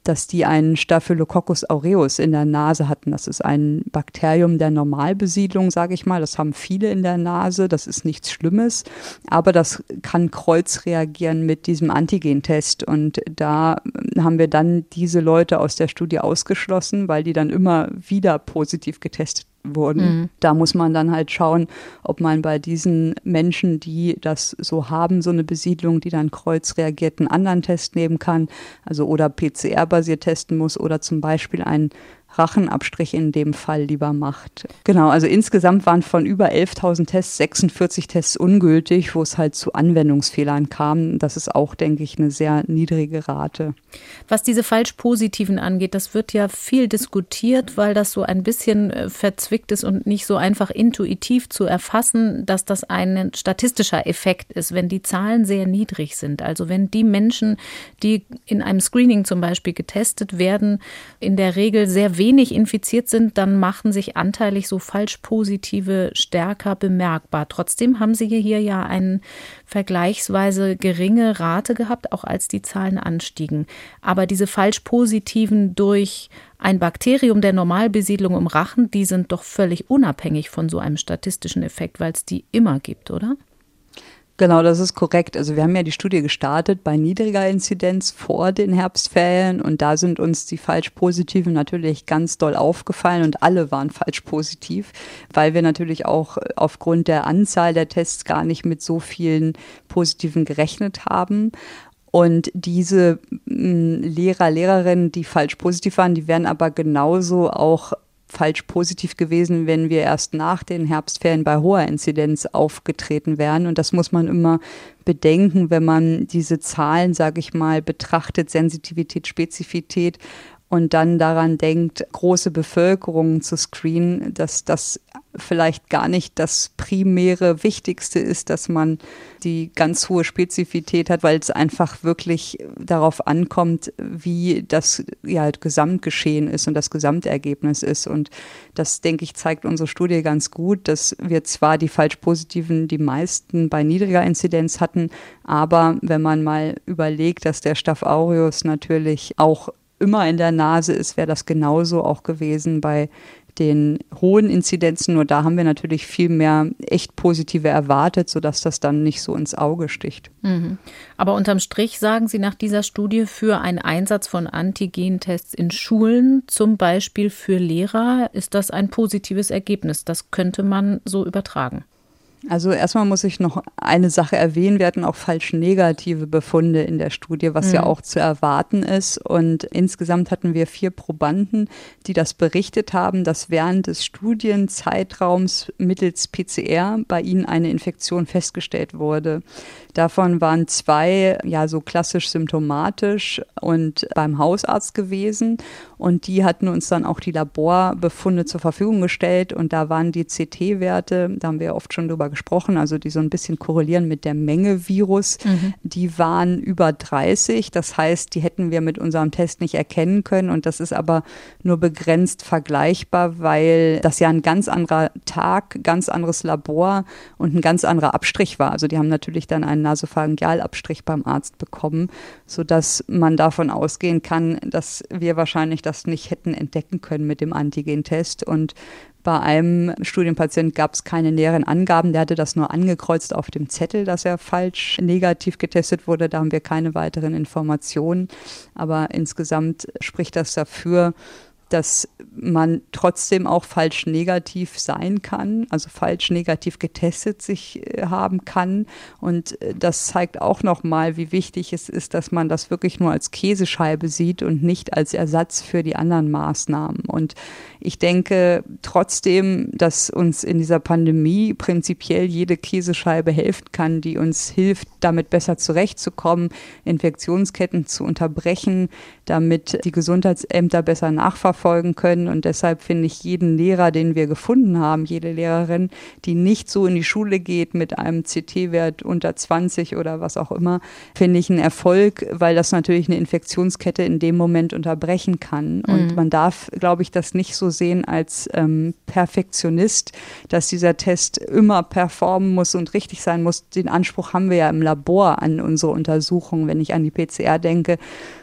dass die einen Staphylococcus aureus in der Nase hatten. Das ist ein Bakterium der Normalbesiedlung, sage ich mal. Das haben viele in der Nase. Das ist nichts Schlimmes, aber das kann kreuzreagieren mit diesem Antigentest. Und da haben wir dann diese Leute aus der Studie ausgeschlossen, weil die dann immer wieder positiv getestet wurden. Mhm. Da muss man dann halt schauen, ob man bei diesen Menschen, die das so haben, so eine Besiedlung, die dann kreuzreagiert, einen anderen Test nehmen kann, also oder PCR-basiert testen muss oder zum Beispiel einen Rachenabstrich in dem Fall lieber macht. Genau, also insgesamt waren von über 11.000 Tests 46 Tests ungültig, wo es halt zu Anwendungsfehlern kam. Das ist auch, denke ich, eine sehr niedrige Rate. Was diese falsch-positiven angeht, das wird ja viel diskutiert, weil das so ein bisschen äh, verzwickt ist und nicht so einfach intuitiv zu erfassen, dass das ein statistischer Effekt ist, wenn die Zahlen sehr niedrig sind. Also wenn die Menschen, die in einem Screening zum Beispiel getestet werden, in der Regel sehr wenig infiziert sind, dann machen sich anteilig so falsch positive stärker bemerkbar. Trotzdem haben Sie hier ja eine vergleichsweise geringe Rate gehabt, auch als die Zahlen anstiegen. Aber diese falsch positiven durch ein Bakterium der Normalbesiedlung im Rachen, die sind doch völlig unabhängig von so einem statistischen Effekt, weil es die immer gibt, oder? Genau, das ist korrekt. Also wir haben ja die Studie gestartet bei niedriger Inzidenz vor den Herbstferien und da sind uns die falsch-positiven natürlich ganz doll aufgefallen und alle waren falsch positiv, weil wir natürlich auch aufgrund der Anzahl der Tests gar nicht mit so vielen positiven gerechnet haben. Und diese Lehrer, Lehrerinnen, die falsch positiv waren, die werden aber genauso auch falsch positiv gewesen, wenn wir erst nach den Herbstferien bei hoher Inzidenz aufgetreten wären. Und das muss man immer bedenken, wenn man diese Zahlen, sage ich mal, betrachtet, Sensitivität, Spezifität und dann daran denkt, große Bevölkerungen zu screenen, dass das vielleicht gar nicht das primäre Wichtigste ist, dass man die ganz hohe Spezifität hat, weil es einfach wirklich darauf ankommt, wie das ja, halt Gesamtgeschehen ist und das Gesamtergebnis ist. Und das, denke ich, zeigt unsere Studie ganz gut, dass wir zwar die Falschpositiven die meisten bei niedriger Inzidenz hatten, aber wenn man mal überlegt, dass der Staph aureus natürlich auch immer in der Nase ist, wäre das genauso auch gewesen bei den hohen Inzidenzen. Nur da haben wir natürlich viel mehr echt positive erwartet, sodass das dann nicht so ins Auge sticht. Mhm. Aber unterm Strich sagen Sie nach dieser Studie für einen Einsatz von Antigentests in Schulen, zum Beispiel für Lehrer, ist das ein positives Ergebnis. Das könnte man so übertragen. Also erstmal muss ich noch eine Sache erwähnen. Wir hatten auch falsch negative Befunde in der Studie, was mhm. ja auch zu erwarten ist. Und insgesamt hatten wir vier Probanden, die das berichtet haben, dass während des Studienzeitraums mittels PCR bei ihnen eine Infektion festgestellt wurde. Davon waren zwei ja so klassisch symptomatisch und beim Hausarzt gewesen. Und die hatten uns dann auch die Laborbefunde zur Verfügung gestellt. Und da waren die CT-Werte, da haben wir oft schon drüber gesprochen, also die so ein bisschen korrelieren mit der Menge Virus, mhm. die waren über 30. Das heißt, die hätten wir mit unserem Test nicht erkennen können. Und das ist aber nur begrenzt vergleichbar, weil das ja ein ganz anderer Tag, ganz anderes Labor und ein ganz anderer Abstrich war. Also die haben natürlich dann einen Nasopharyngealabstrich beim Arzt bekommen, sodass man davon ausgehen kann, dass wir wahrscheinlich das nicht hätten entdecken können mit dem Antigentest. Und bei einem Studienpatient gab es keine näheren Angaben. Der hatte das nur angekreuzt auf dem Zettel, dass er falsch negativ getestet wurde. Da haben wir keine weiteren Informationen. Aber insgesamt spricht das dafür, dass man trotzdem auch falsch negativ sein kann, also falsch negativ getestet sich äh, haben kann. Und äh, das zeigt auch nochmal, wie wichtig es ist, dass man das wirklich nur als Käsescheibe sieht und nicht als Ersatz für die anderen Maßnahmen. Und ich denke trotzdem, dass uns in dieser Pandemie prinzipiell jede Käsescheibe helfen kann, die uns hilft, damit besser zurechtzukommen, Infektionsketten zu unterbrechen, damit die Gesundheitsämter besser nachverfolgen können. Und deshalb finde ich jeden Lehrer, den wir gefunden haben, jede Lehrerin, die nicht so in die Schule geht mit einem CT-Wert unter 20 oder was auch immer, finde ich einen Erfolg, weil das natürlich eine Infektionskette in dem Moment unterbrechen kann. Und mhm. man darf, glaube ich, das nicht so sehen als ähm, Perfektionist, dass dieser Test immer performen muss und richtig sein muss. Den Anspruch haben wir ja im Labor an unsere Untersuchung, wenn ich an die PCR denke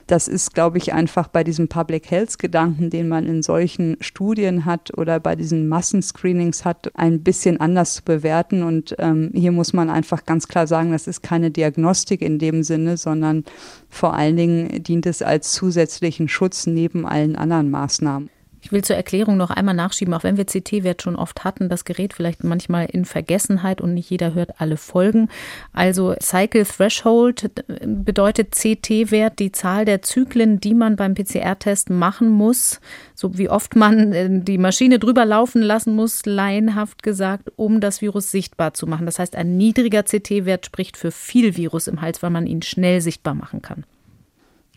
das ist, glaube ich, einfach bei diesem Public Health Gedanken, den man in solchen Studien hat oder bei diesen Massenscreenings hat, ein bisschen anders zu bewerten. Und ähm, hier muss man einfach ganz klar sagen, das ist keine Diagnostik in dem Sinne, sondern vor allen Dingen dient es als zusätzlichen Schutz neben allen anderen Maßnahmen. Ich will zur Erklärung noch einmal nachschieben, auch wenn wir CT-Wert schon oft hatten, das gerät vielleicht manchmal in Vergessenheit und nicht jeder hört alle Folgen. Also Cycle Threshold bedeutet CT-Wert die Zahl der Zyklen, die man beim PCR-Test machen muss, so wie oft man äh, die Maschine drüber laufen lassen muss, laienhaft gesagt, um das Virus sichtbar zu machen. Das heißt, ein niedriger CT-Wert spricht für viel Virus im Hals, weil man ihn schnell sichtbar machen kann.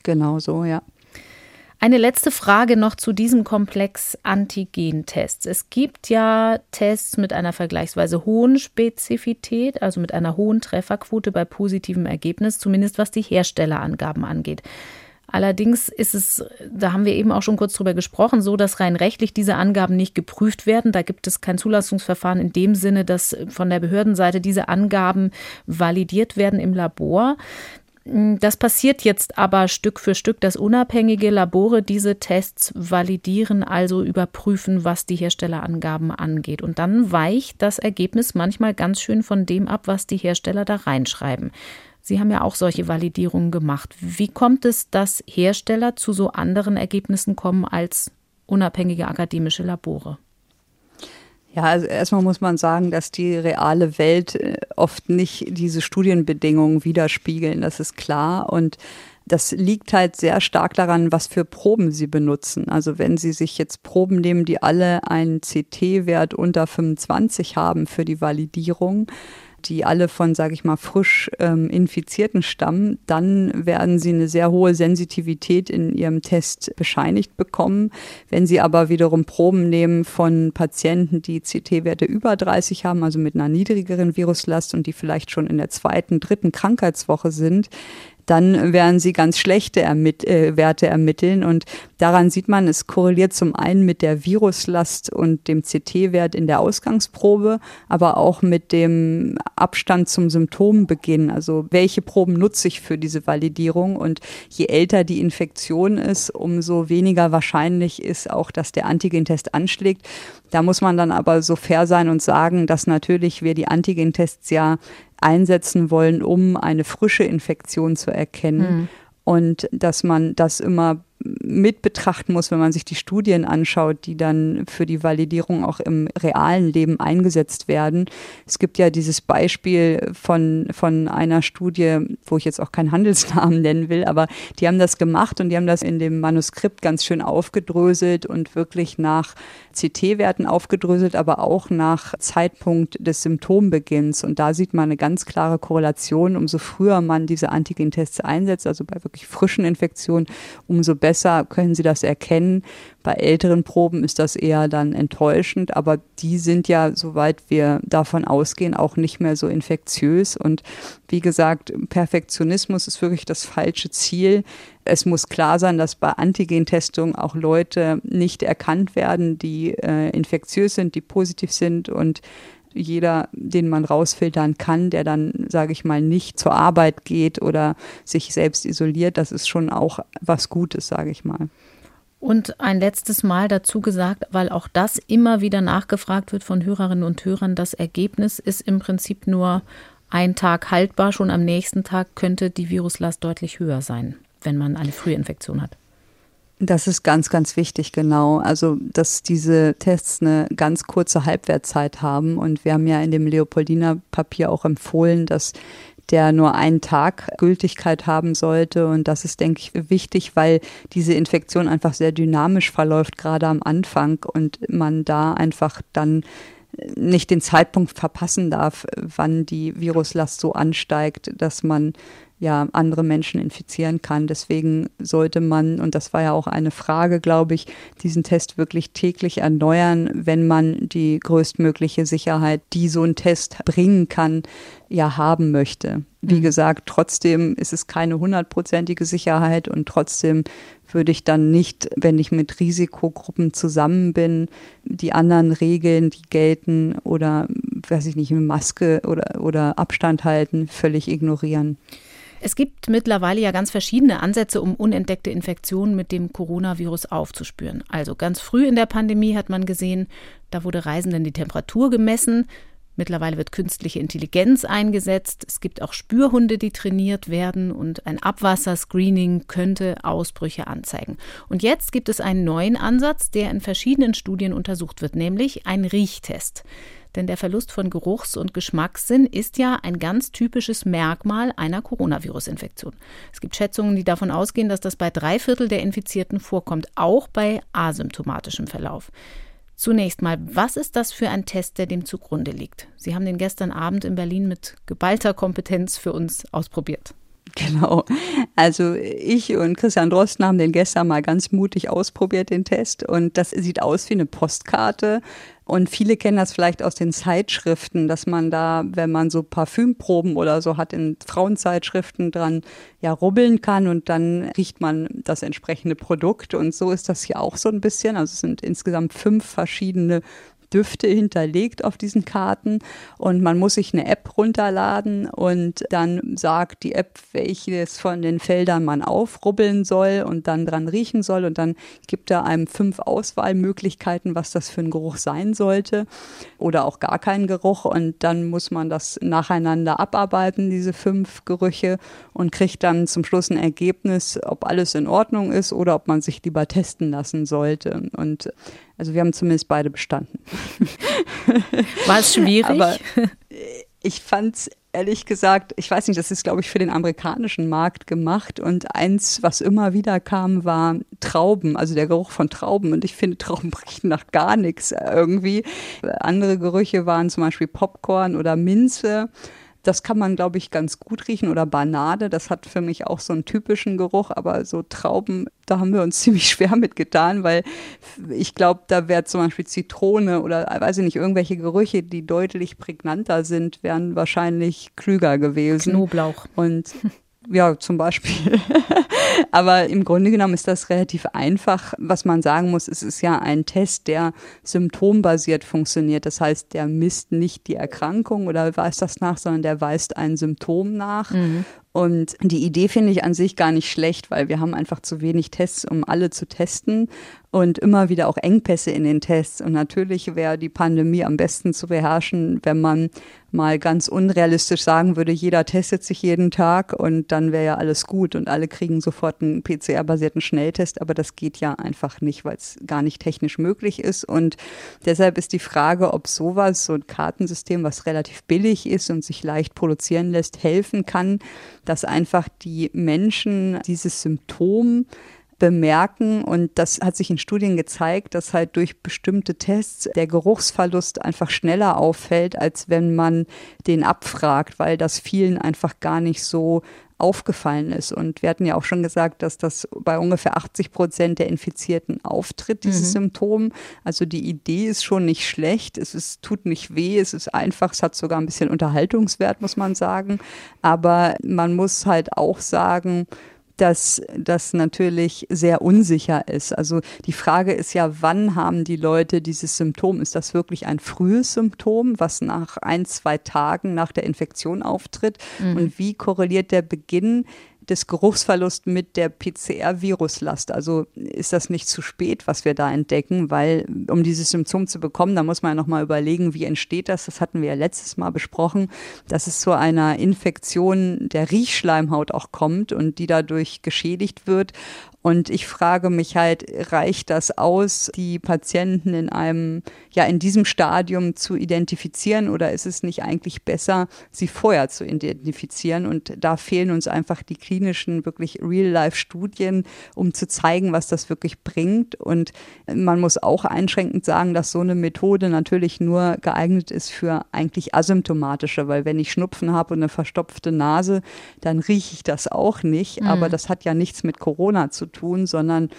Genau so, ja. Eine letzte Frage noch zu diesem Komplex Antigentests. Es gibt ja Tests mit einer vergleichsweise hohen Spezifität, also mit einer hohen Trefferquote bei positivem Ergebnis, zumindest was die Herstellerangaben angeht. Allerdings ist es, da haben wir eben auch schon kurz drüber gesprochen, so, dass rein rechtlich diese Angaben nicht geprüft werden. Da gibt es kein Zulassungsverfahren in dem Sinne, dass von der Behördenseite diese Angaben validiert werden im Labor. Mm, das passiert jetzt aber Stück für Stück, dass unabhängige Labore diese Tests validieren, also überprüfen, was die Herstellerangaben angeht. Und dann weicht das Ergebnis manchmal ganz schön von dem ab, was die Hersteller da reinschreiben. Sie haben ja auch solche Validierungen gemacht. Wie kommt es, dass Hersteller zu so anderen Ergebnissen kommen als unabhängige akademische Labore? Ja, also erstmal muss man sagen, dass die reale Welt äh, oft nicht diese Studienbedingungen widerspiegeln. Das ist klar. Und das liegt halt sehr stark daran, was für Proben Sie benutzen. Also wenn Sie sich jetzt Proben nehmen, die alle einen CT-Wert unter 25 haben für die Validierung, die alle von, sage ich mal, frisch ähm, Infizierten stammen, dann werden sie eine sehr hohe Sensitivität in ihrem Test bescheinigt bekommen. Wenn sie aber wiederum Proben nehmen von Patienten, die CT-Werte über 30 haben, also mit einer niedrigeren Viruslast und die vielleicht schon in der zweiten, dritten Krankheitswoche sind, dann werden sie ganz schlechte Ermitt äh, Werte ermitteln. Und daran sieht man, es korreliert zum einen mit der Viruslast und dem CT-Wert in der Ausgangsprobe, aber auch mit dem Abstand zum Symptombeginn. Also welche Proben nutze ich für diese Validierung? Und je älter die Infektion ist, umso weniger wahrscheinlich ist auch, dass der Antigentest anschlägt. Da muss man dann aber so fair sein und sagen, dass natürlich wir die Antigentests ja einsetzen wollen, um eine frische Infektion zu erkennen. Mhm. Und dass man das immer mit betrachten muss, wenn man sich die Studien anschaut, die dann für die Validierung auch im realen Leben eingesetzt werden. Es gibt ja dieses Beispiel von, von einer Studie, wo ich jetzt auch keinen Handelsnamen nennen will, aber die haben das gemacht und die haben das in dem Manuskript ganz schön aufgedröselt und wirklich nach CT-Werten aufgedröselt, aber auch nach Zeitpunkt des Symptombeginns. Und da sieht man eine ganz klare Korrelation. Umso früher man diese Antigentests einsetzt, also bei wirklich frischen Infektionen, umso besser besser können sie das erkennen. Bei älteren Proben ist das eher dann enttäuschend, aber die sind ja, soweit wir davon ausgehen, auch nicht mehr so infektiös. Und wie gesagt, Perfektionismus ist wirklich das falsche Ziel. Es muss klar sein, dass bei Antigentestungen auch Leute nicht erkannt werden, die äh, infektiös sind, die positiv sind und jeder, den man rausfiltern kann, der dann, sage ich mal, nicht zur Arbeit geht oder sich selbst isoliert, das ist schon auch was Gutes, sage ich mal. Und ein letztes Mal dazu gesagt, weil auch das immer wieder nachgefragt wird von Hörerinnen und Hörern, das Ergebnis ist im Prinzip nur ein Tag haltbar. Schon am nächsten Tag könnte die Viruslast deutlich höher sein, wenn man eine Frühinfektion hat. Das ist ganz, ganz wichtig, genau. Also, dass diese Tests eine ganz kurze Halbwertzeit haben. Und wir haben ja in dem Leopoldiner Papier auch empfohlen, dass der nur einen Tag Gültigkeit haben sollte. Und das ist, denke ich, wichtig, weil diese Infektion einfach sehr dynamisch verläuft, gerade am Anfang und man da einfach dann nicht den Zeitpunkt verpassen darf, wann die Viruslast so ansteigt, dass man ja andere Menschen infizieren kann. Deswegen sollte man, und das war ja auch eine Frage, glaube ich, diesen Test wirklich täglich erneuern, wenn man die größtmögliche Sicherheit, die so ein Test bringen kann, ja haben möchte. Wie mhm. gesagt, trotzdem ist es keine hundertprozentige Sicherheit und trotzdem würde ich dann nicht, wenn ich mit Risikogruppen zusammen bin, die anderen Regeln, die gelten oder, weiß ich nicht, Maske oder, oder Abstand halten, völlig ignorieren. Es gibt mittlerweile ja ganz verschiedene Ansätze, um unentdeckte Infektionen mit dem Coronavirus aufzuspüren. Also ganz früh in der Pandemie hat man gesehen, da wurde Reisenden die Temperatur gemessen. Mittlerweile wird künstliche Intelligenz eingesetzt. Es gibt auch Spürhunde, die trainiert werden und ein Abwasserscreening könnte Ausbrüche anzeigen. Und jetzt gibt es einen neuen Ansatz, der in verschiedenen Studien untersucht wird, nämlich ein Riechtest. Denn der Verlust von Geruchs- und Geschmackssinn ist ja ein ganz typisches Merkmal einer Coronavirus-Infektion. Es gibt Schätzungen, die davon ausgehen, dass das bei drei Viertel der Infizierten vorkommt, auch bei asymptomatischem Verlauf. Zunächst mal, was ist das für ein Test, der dem zugrunde liegt? Sie haben den gestern Abend in Berlin mit geballter Kompetenz für uns ausprobiert. Genau. Also ich und Christian Drosten haben den gestern mal ganz mutig ausprobiert, den Test. Und das sieht aus wie eine Postkarte. Und viele kennen das vielleicht aus den Zeitschriften, dass man da, wenn man so Parfümproben oder so hat, in Frauenzeitschriften dran ja rubbeln kann und dann riecht man das entsprechende Produkt. Und so ist das hier auch so ein bisschen. Also es sind insgesamt fünf verschiedene Düfte hinterlegt auf diesen Karten und man muss sich eine App runterladen und dann sagt die App, welches von den Feldern man aufrubbeln soll und dann dran riechen soll und dann gibt er einem fünf Auswahlmöglichkeiten, was das für ein Geruch sein sollte oder auch gar keinen Geruch und dann muss man das nacheinander abarbeiten, diese fünf Gerüche und kriegt dann zum Schluss ein Ergebnis, ob alles in Ordnung ist oder ob man sich lieber testen lassen sollte. Und also wir haben zumindest beide bestanden. War es schwierig? Aber ich fand es ehrlich gesagt, ich weiß nicht, das ist, glaube ich, für den amerikanischen Markt gemacht. Und eins, was immer wieder kam, war Trauben, also der Geruch von Trauben. Und ich finde, Trauben riechen nach gar nichts irgendwie. Andere Gerüche waren zum Beispiel Popcorn oder Minze. Das kann man, glaube ich, ganz gut riechen. Oder Banane, das hat für mich auch so einen typischen Geruch. Aber so Trauben, da haben wir uns ziemlich schwer mitgetan, weil ich glaube, da wäre zum Beispiel Zitrone oder, weiß ich nicht, irgendwelche Gerüche, die deutlich prägnanter sind, wären wahrscheinlich klüger gewesen. Knoblauch. Und Ja, zum Beispiel. Aber im Grunde genommen ist das relativ einfach. Was man sagen muss, es ist ja ein Test, der symptombasiert funktioniert. Das heißt, der misst nicht die Erkrankung oder weist das nach, sondern der weist ein Symptom nach. Mhm. Und die Idee finde ich an sich gar nicht schlecht, weil wir haben einfach zu wenig Tests, um alle zu testen und immer wieder auch Engpässe in den Tests. Und natürlich wäre die Pandemie am besten zu beherrschen, wenn man mal ganz unrealistisch sagen würde, jeder testet sich jeden Tag und dann wäre ja alles gut und alle kriegen sofort einen PCR-basierten Schnelltest. Aber das geht ja einfach nicht, weil es gar nicht technisch möglich ist. Und deshalb ist die Frage, ob sowas, so ein Kartensystem, was relativ billig ist und sich leicht produzieren lässt, helfen kann, dass einfach die Menschen dieses Symptom bemerken. Und das hat sich in Studien gezeigt, dass halt durch bestimmte Tests der Geruchsverlust einfach schneller auffällt, als wenn man den abfragt, weil das vielen einfach gar nicht so aufgefallen ist. Und wir hatten ja auch schon gesagt, dass das bei ungefähr 80 Prozent der Infizierten auftritt, dieses mhm. Symptom. Also die Idee ist schon nicht schlecht. Es ist, tut nicht weh, es ist einfach, es hat sogar ein bisschen Unterhaltungswert, muss man sagen. Aber man muss halt auch sagen, dass das natürlich sehr unsicher ist. Also die Frage ist ja, wann haben die Leute dieses Symptom? Ist das wirklich ein frühes Symptom, was nach ein, zwei Tagen nach der Infektion auftritt? Mhm. Und wie korreliert der Beginn des Geruchsverlusts mit der PCR-Viruslast. Also ist das nicht zu spät, was wir da entdecken, weil um dieses Symptom zu bekommen, da muss man ja nochmal überlegen, wie entsteht das. Das hatten wir ja letztes Mal besprochen, dass es zu einer Infektion der Riechschleimhaut auch kommt und die dadurch geschädigt wird. Und ich frage mich halt, reicht das aus, die Patienten in einem, ja, in diesem Stadium zu identifizieren oder ist es nicht eigentlich besser, sie vorher zu identifizieren? Und da fehlen uns einfach die klinischen, wirklich Real-Life-Studien, um zu zeigen, was das wirklich bringt. Und man muss auch einschränkend sagen, dass so eine Methode natürlich nur geeignet ist für eigentlich asymptomatische, weil wenn ich Schnupfen habe und eine verstopfte Nase, dann rieche ich das auch nicht. Mhm. Aber das hat ja nichts mit Corona zu tun, sondern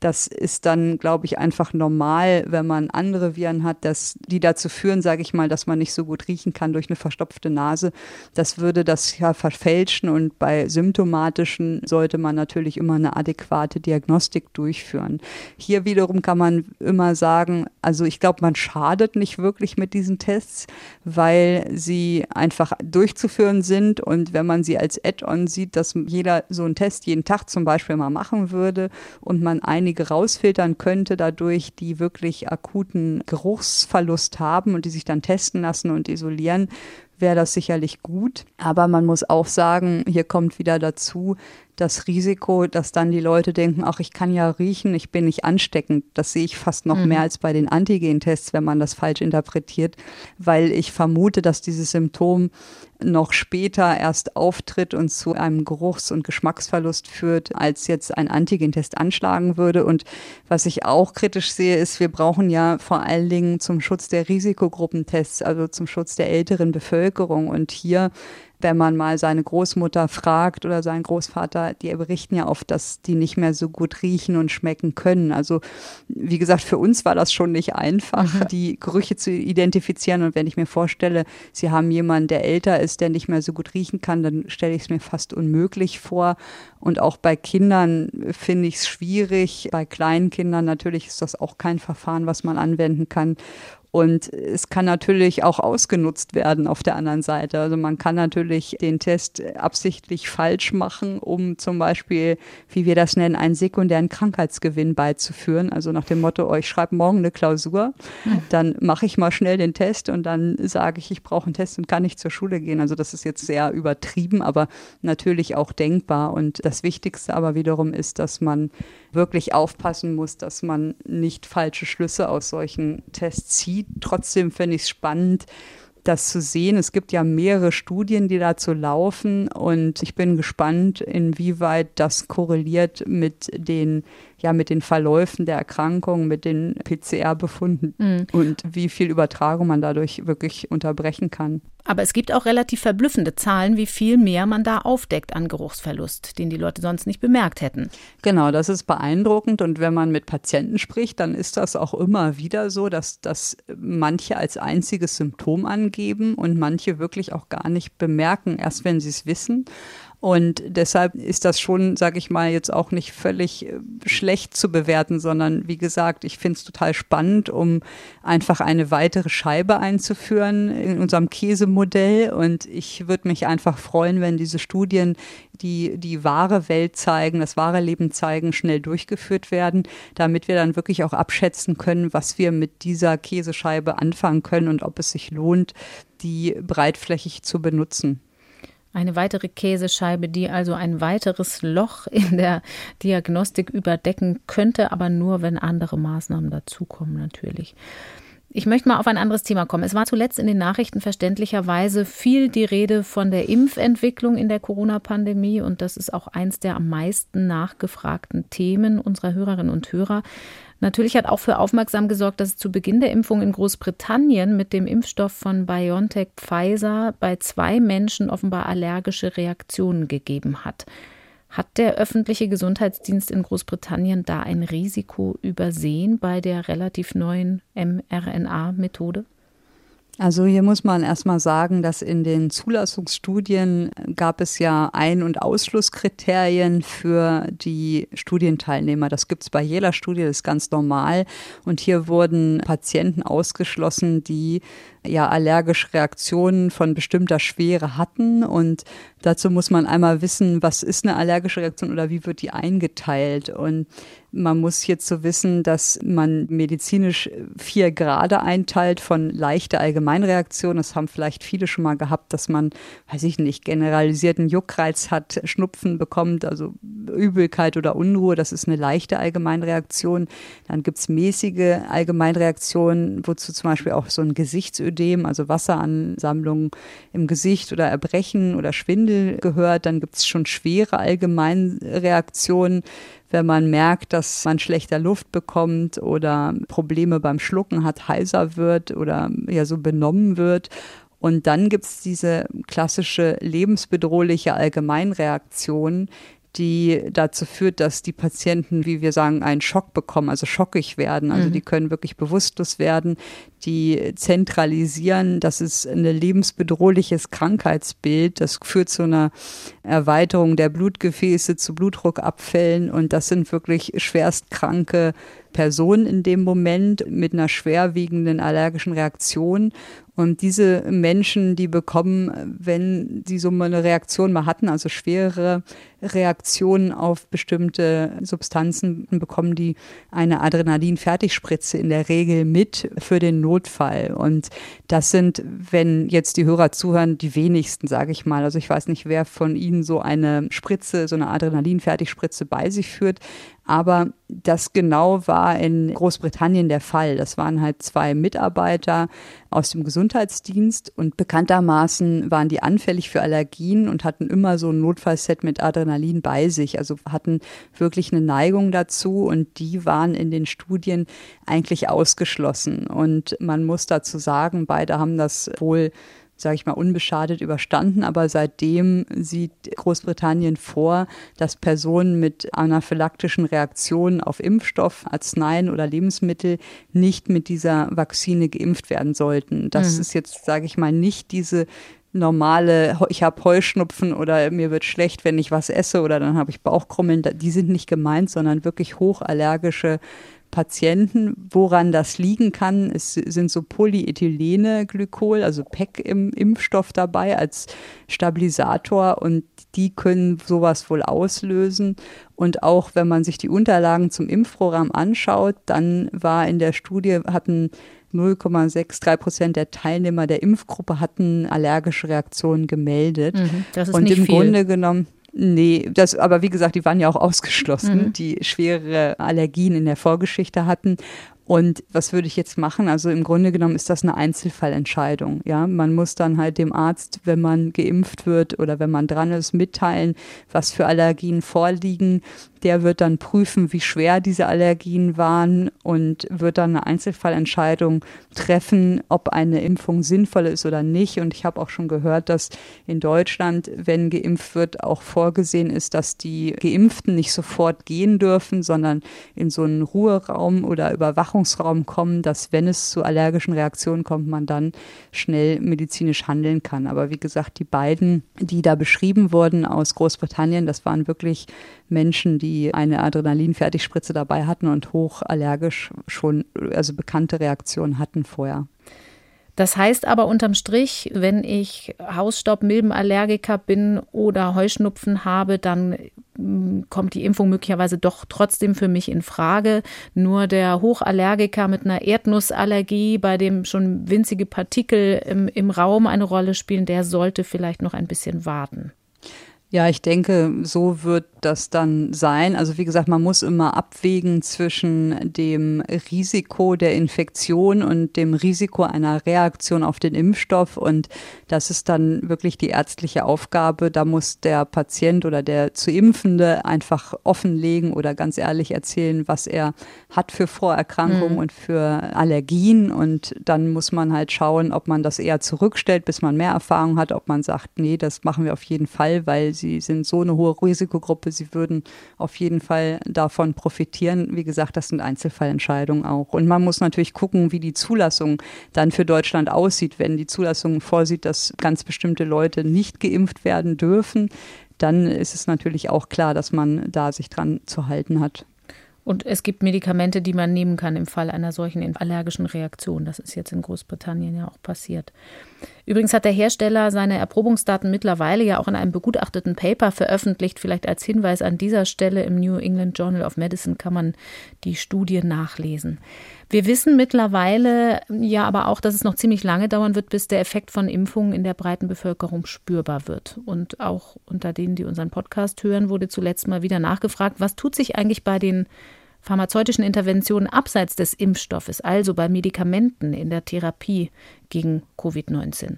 das ist dann, glaube ich, einfach normal, wenn man andere Viren hat, dass die dazu führen, sage ich mal, dass man nicht so gut riechen kann durch eine verstopfte Nase. Das würde das ja verfälschen und bei symptomatischen sollte man natürlich immer eine adäquate Diagnostik durchführen. Hier wiederum kann man immer sagen, also ich glaube, man schadet nicht wirklich mit diesen Tests, weil sie einfach durchzuführen sind und wenn man sie als Add-on sieht, dass jeder so einen Test jeden Tag zum Beispiel mal machen würde und man einige einige rausfiltern könnte, dadurch, die wirklich akuten Geruchsverlust haben und die sich dann testen lassen und isolieren, wäre das sicherlich gut. Aber man muss auch sagen, hier kommt wieder dazu, das Risiko, dass dann die Leute denken, ach, ich kann ja riechen, ich bin nicht ansteckend. Das sehe ich fast noch mhm. mehr als bei den Antigen-Tests, wenn man das falsch interpretiert, weil ich vermute, dass dieses Symptom noch später erst auftritt und zu einem Geruchs- und Geschmacksverlust führt, als jetzt ein Antigentest anschlagen würde. Und was ich auch kritisch sehe, ist, wir brauchen ja vor allen Dingen zum Schutz der Risikogruppentests, also zum Schutz der älteren Bevölkerung. Und hier wenn man mal seine Großmutter fragt oder seinen Großvater, die berichten ja oft, dass die nicht mehr so gut riechen und schmecken können. Also wie gesagt, für uns war das schon nicht einfach, mhm. die Gerüche zu identifizieren. Und wenn ich mir vorstelle, Sie haben jemanden, der älter ist, der nicht mehr so gut riechen kann, dann stelle ich es mir fast unmöglich vor. Und auch bei Kindern finde ich es schwierig. Bei kleinen Kindern natürlich ist das auch kein Verfahren, was man anwenden kann. Und es kann natürlich auch ausgenutzt werden auf der anderen Seite. Also man kann natürlich den Test absichtlich falsch machen, um zum Beispiel, wie wir das nennen, einen sekundären Krankheitsgewinn beizuführen. Also nach dem Motto, oh, ich schreibe morgen eine Klausur, dann mache ich mal schnell den Test und dann sage ich, ich brauche einen Test und kann nicht zur Schule gehen. Also das ist jetzt sehr übertrieben, aber natürlich auch denkbar. Und das Wichtigste aber wiederum ist, dass man wirklich aufpassen muss, dass man nicht falsche Schlüsse aus solchen Tests zieht. Trotzdem finde ich es spannend, das zu sehen. Es gibt ja mehrere Studien, die dazu laufen und ich bin gespannt, inwieweit das korreliert mit den ja mit den Verläufen der Erkrankung, mit den PCR-Befunden mhm. und wie viel Übertragung man dadurch wirklich unterbrechen kann. Aber es gibt auch relativ verblüffende Zahlen, wie viel mehr man da aufdeckt an Geruchsverlust, den die Leute sonst nicht bemerkt hätten. Genau, das ist beeindruckend. Und wenn man mit Patienten spricht, dann ist das auch immer wieder so, dass das manche als einziges Symptom angeben und manche wirklich auch gar nicht bemerken, erst wenn sie es wissen. Und deshalb ist das schon, sage ich mal, jetzt auch nicht völlig äh, schlecht zu bewerten, sondern wie gesagt, ich finde es total spannend, um einfach eine weitere Scheibe einzuführen in unserem Käsemodell. Und ich würde mich einfach freuen, wenn diese Studien, die die wahre Welt zeigen, das wahre Leben zeigen, schnell durchgeführt werden, damit wir dann wirklich auch abschätzen können, was wir mit dieser Käsescheibe anfangen können und ob es sich lohnt, die breitflächig zu benutzen. Eine weitere Käsescheibe, die also ein weiteres Loch in der Diagnostik überdecken könnte, aber nur, wenn andere Maßnahmen dazukommen natürlich. Ich möchte mal auf ein anderes Thema kommen. Es war zuletzt in den Nachrichten verständlicherweise viel die Rede von der Impfentwicklung in der Corona-Pandemie und das ist auch eins der am meisten nachgefragten Themen unserer Hörerinnen und Hörer. Natürlich hat auch für Aufmerksam gesorgt, dass es zu Beginn der Impfung in Großbritannien mit dem Impfstoff von BioNTech Pfizer bei zwei Menschen offenbar allergische Reaktionen gegeben hat. Hat der öffentliche Gesundheitsdienst in Großbritannien da ein Risiko übersehen bei der relativ neuen mRNA-Methode? Also hier muss man erstmal sagen, dass in den Zulassungsstudien gab es ja Ein- und Ausschlusskriterien für die Studienteilnehmer. Das gibt es bei jeder Studie, das ist ganz normal. Und hier wurden Patienten ausgeschlossen, die ja allergische Reaktionen von bestimmter Schwere hatten. Und dazu muss man einmal wissen, was ist eine allergische Reaktion oder wie wird die eingeteilt. Und man muss so wissen, dass man medizinisch vier Grade einteilt von leichter Allgemeinreaktion. Das haben vielleicht viele schon mal gehabt, dass man, weiß ich nicht, generalisierten Juckreiz hat, Schnupfen bekommt, also Übelkeit oder Unruhe. Das ist eine leichte Allgemeinreaktion. Dann gibt's mäßige Allgemeinreaktionen, wozu zum Beispiel auch so ein Gesichtsödem, also Wasseransammlung im Gesicht oder Erbrechen oder Schwindel gehört. Dann gibt's schon schwere Allgemeinreaktionen wenn man merkt, dass man schlechter Luft bekommt oder Probleme beim Schlucken hat, heiser wird oder ja so benommen wird. Und dann gibt's diese klassische lebensbedrohliche Allgemeinreaktion, die dazu führt, dass die Patienten, wie wir sagen, einen Schock bekommen, also schockig werden. Also mhm. die können wirklich bewusstlos werden, die zentralisieren. Das ist ein lebensbedrohliches Krankheitsbild. Das führt zu einer Erweiterung der Blutgefäße, zu Blutdruckabfällen und das sind wirklich schwerstkranke Personen in dem Moment mit einer schwerwiegenden allergischen Reaktion. Und diese Menschen, die bekommen, wenn sie so eine Reaktion mal hatten, also schwere Reaktionen auf bestimmte Substanzen, bekommen die eine Adrenalin-Fertigspritze in der Regel mit für den Notfall. Und das sind, wenn jetzt die Hörer zuhören, die wenigsten, sage ich mal. Also ich weiß nicht, wer von Ihnen so eine Spritze, so eine Adrenalin-Fertigspritze bei sich führt. Aber das genau war in Großbritannien der Fall. Das waren halt zwei Mitarbeiter aus dem Gesundheitsdienst und bekanntermaßen waren die anfällig für Allergien und hatten immer so ein Notfallset mit Adrenalin bei sich. Also hatten wirklich eine Neigung dazu und die waren in den Studien eigentlich ausgeschlossen. Und man muss dazu sagen, beide haben das wohl sage ich mal, unbeschadet überstanden. Aber seitdem sieht Großbritannien vor, dass Personen mit anaphylaktischen Reaktionen auf Impfstoff, Arzneien oder Lebensmittel nicht mit dieser Vakzine geimpft werden sollten. Das mhm. ist jetzt, sage ich mal, nicht diese normale, ich habe Heuschnupfen oder mir wird schlecht, wenn ich was esse oder dann habe ich Bauchkrummeln, die sind nicht gemeint, sondern wirklich hochallergische Patienten, woran das liegen kann. Es sind so Polyethylene Glykol, also PEC im Impfstoff dabei als Stabilisator und die können sowas wohl auslösen. Und auch wenn man sich die Unterlagen zum Impfprogramm anschaut, dann war in der Studie, hatten 0,63 Prozent der Teilnehmer der Impfgruppe hatten allergische Reaktionen gemeldet. Mhm, das ist und im viel. Grunde genommen Nee, das, aber wie gesagt, die waren ja auch ausgeschlossen, mhm. die schwere Allergien in der Vorgeschichte hatten. Und was würde ich jetzt machen? Also im Grunde genommen ist das eine Einzelfallentscheidung. Ja, man muss dann halt dem Arzt, wenn man geimpft wird oder wenn man dran ist, mitteilen, was für Allergien vorliegen. Der wird dann prüfen, wie schwer diese Allergien waren und wird dann eine Einzelfallentscheidung treffen, ob eine Impfung sinnvoll ist oder nicht. Und ich habe auch schon gehört, dass in Deutschland, wenn geimpft wird, auch vorgesehen ist, dass die Geimpften nicht sofort gehen dürfen, sondern in so einen Ruheraum oder Überwachung Überwachungsraum kommen, dass wenn es zu allergischen Reaktionen kommt, man dann schnell medizinisch handeln kann. Aber wie gesagt, die beiden, die da beschrieben wurden aus Großbritannien, das waren wirklich Menschen, die eine Adrenalin-Fertigspritze dabei hatten und hochallergisch schon, also bekannte Reaktionen hatten vorher. Das heißt aber unterm Strich, wenn ich Hausstaubmilbenallergiker bin oder Heuschnupfen habe, dann mm, kommt die Impfung möglicherweise doch trotzdem für mich in Frage. Nur der Hochallergiker mit einer Erdnussallergie, bei dem schon winzige Partikel im, im Raum eine Rolle spielen, der sollte vielleicht noch ein bisschen warten. Ja, ich denke, so wird das dann sein. Also wie gesagt, man muss immer abwägen zwischen dem Risiko der Infektion und dem Risiko einer Reaktion auf den Impfstoff. Und das ist dann wirklich die ärztliche Aufgabe. Da muss der Patient oder der zu Impfende einfach offenlegen oder ganz ehrlich erzählen, was er hat für Vorerkrankungen mhm. und für Allergien. Und dann muss man halt schauen, ob man das eher zurückstellt, bis man mehr Erfahrung hat, ob man sagt, nee, das machen wir auf jeden Fall, weil sie sind so eine hohe Risikogruppe sie würden auf jeden Fall davon profitieren. Wie gesagt, das sind Einzelfallentscheidungen auch. Und man muss natürlich gucken, wie die Zulassung dann für Deutschland aussieht. Wenn die Zulassung vorsieht, dass ganz bestimmte Leute nicht geimpft werden dürfen, dann ist es natürlich auch klar, dass man da sich dran zu halten hat. Und es gibt Medikamente, die man nehmen kann im Fall einer solchen allergischen Reaktion. Das ist jetzt in Großbritannien ja auch passiert. Übrigens hat der Hersteller seine Erprobungsdaten mittlerweile ja auch in einem begutachteten Paper veröffentlicht. Vielleicht als Hinweis an dieser Stelle im New England Journal of Medicine kann man die Studie nachlesen. Wir wissen mittlerweile ja aber auch, dass es noch ziemlich lange dauern wird, bis der Effekt von Impfungen in der breiten Bevölkerung spürbar wird. Und auch unter denen, die unseren Podcast hören, wurde zuletzt mal wieder nachgefragt, was tut sich eigentlich bei den pharmazeutischen Interventionen abseits des Impfstoffes, also bei Medikamenten in der Therapie gegen Covid-19.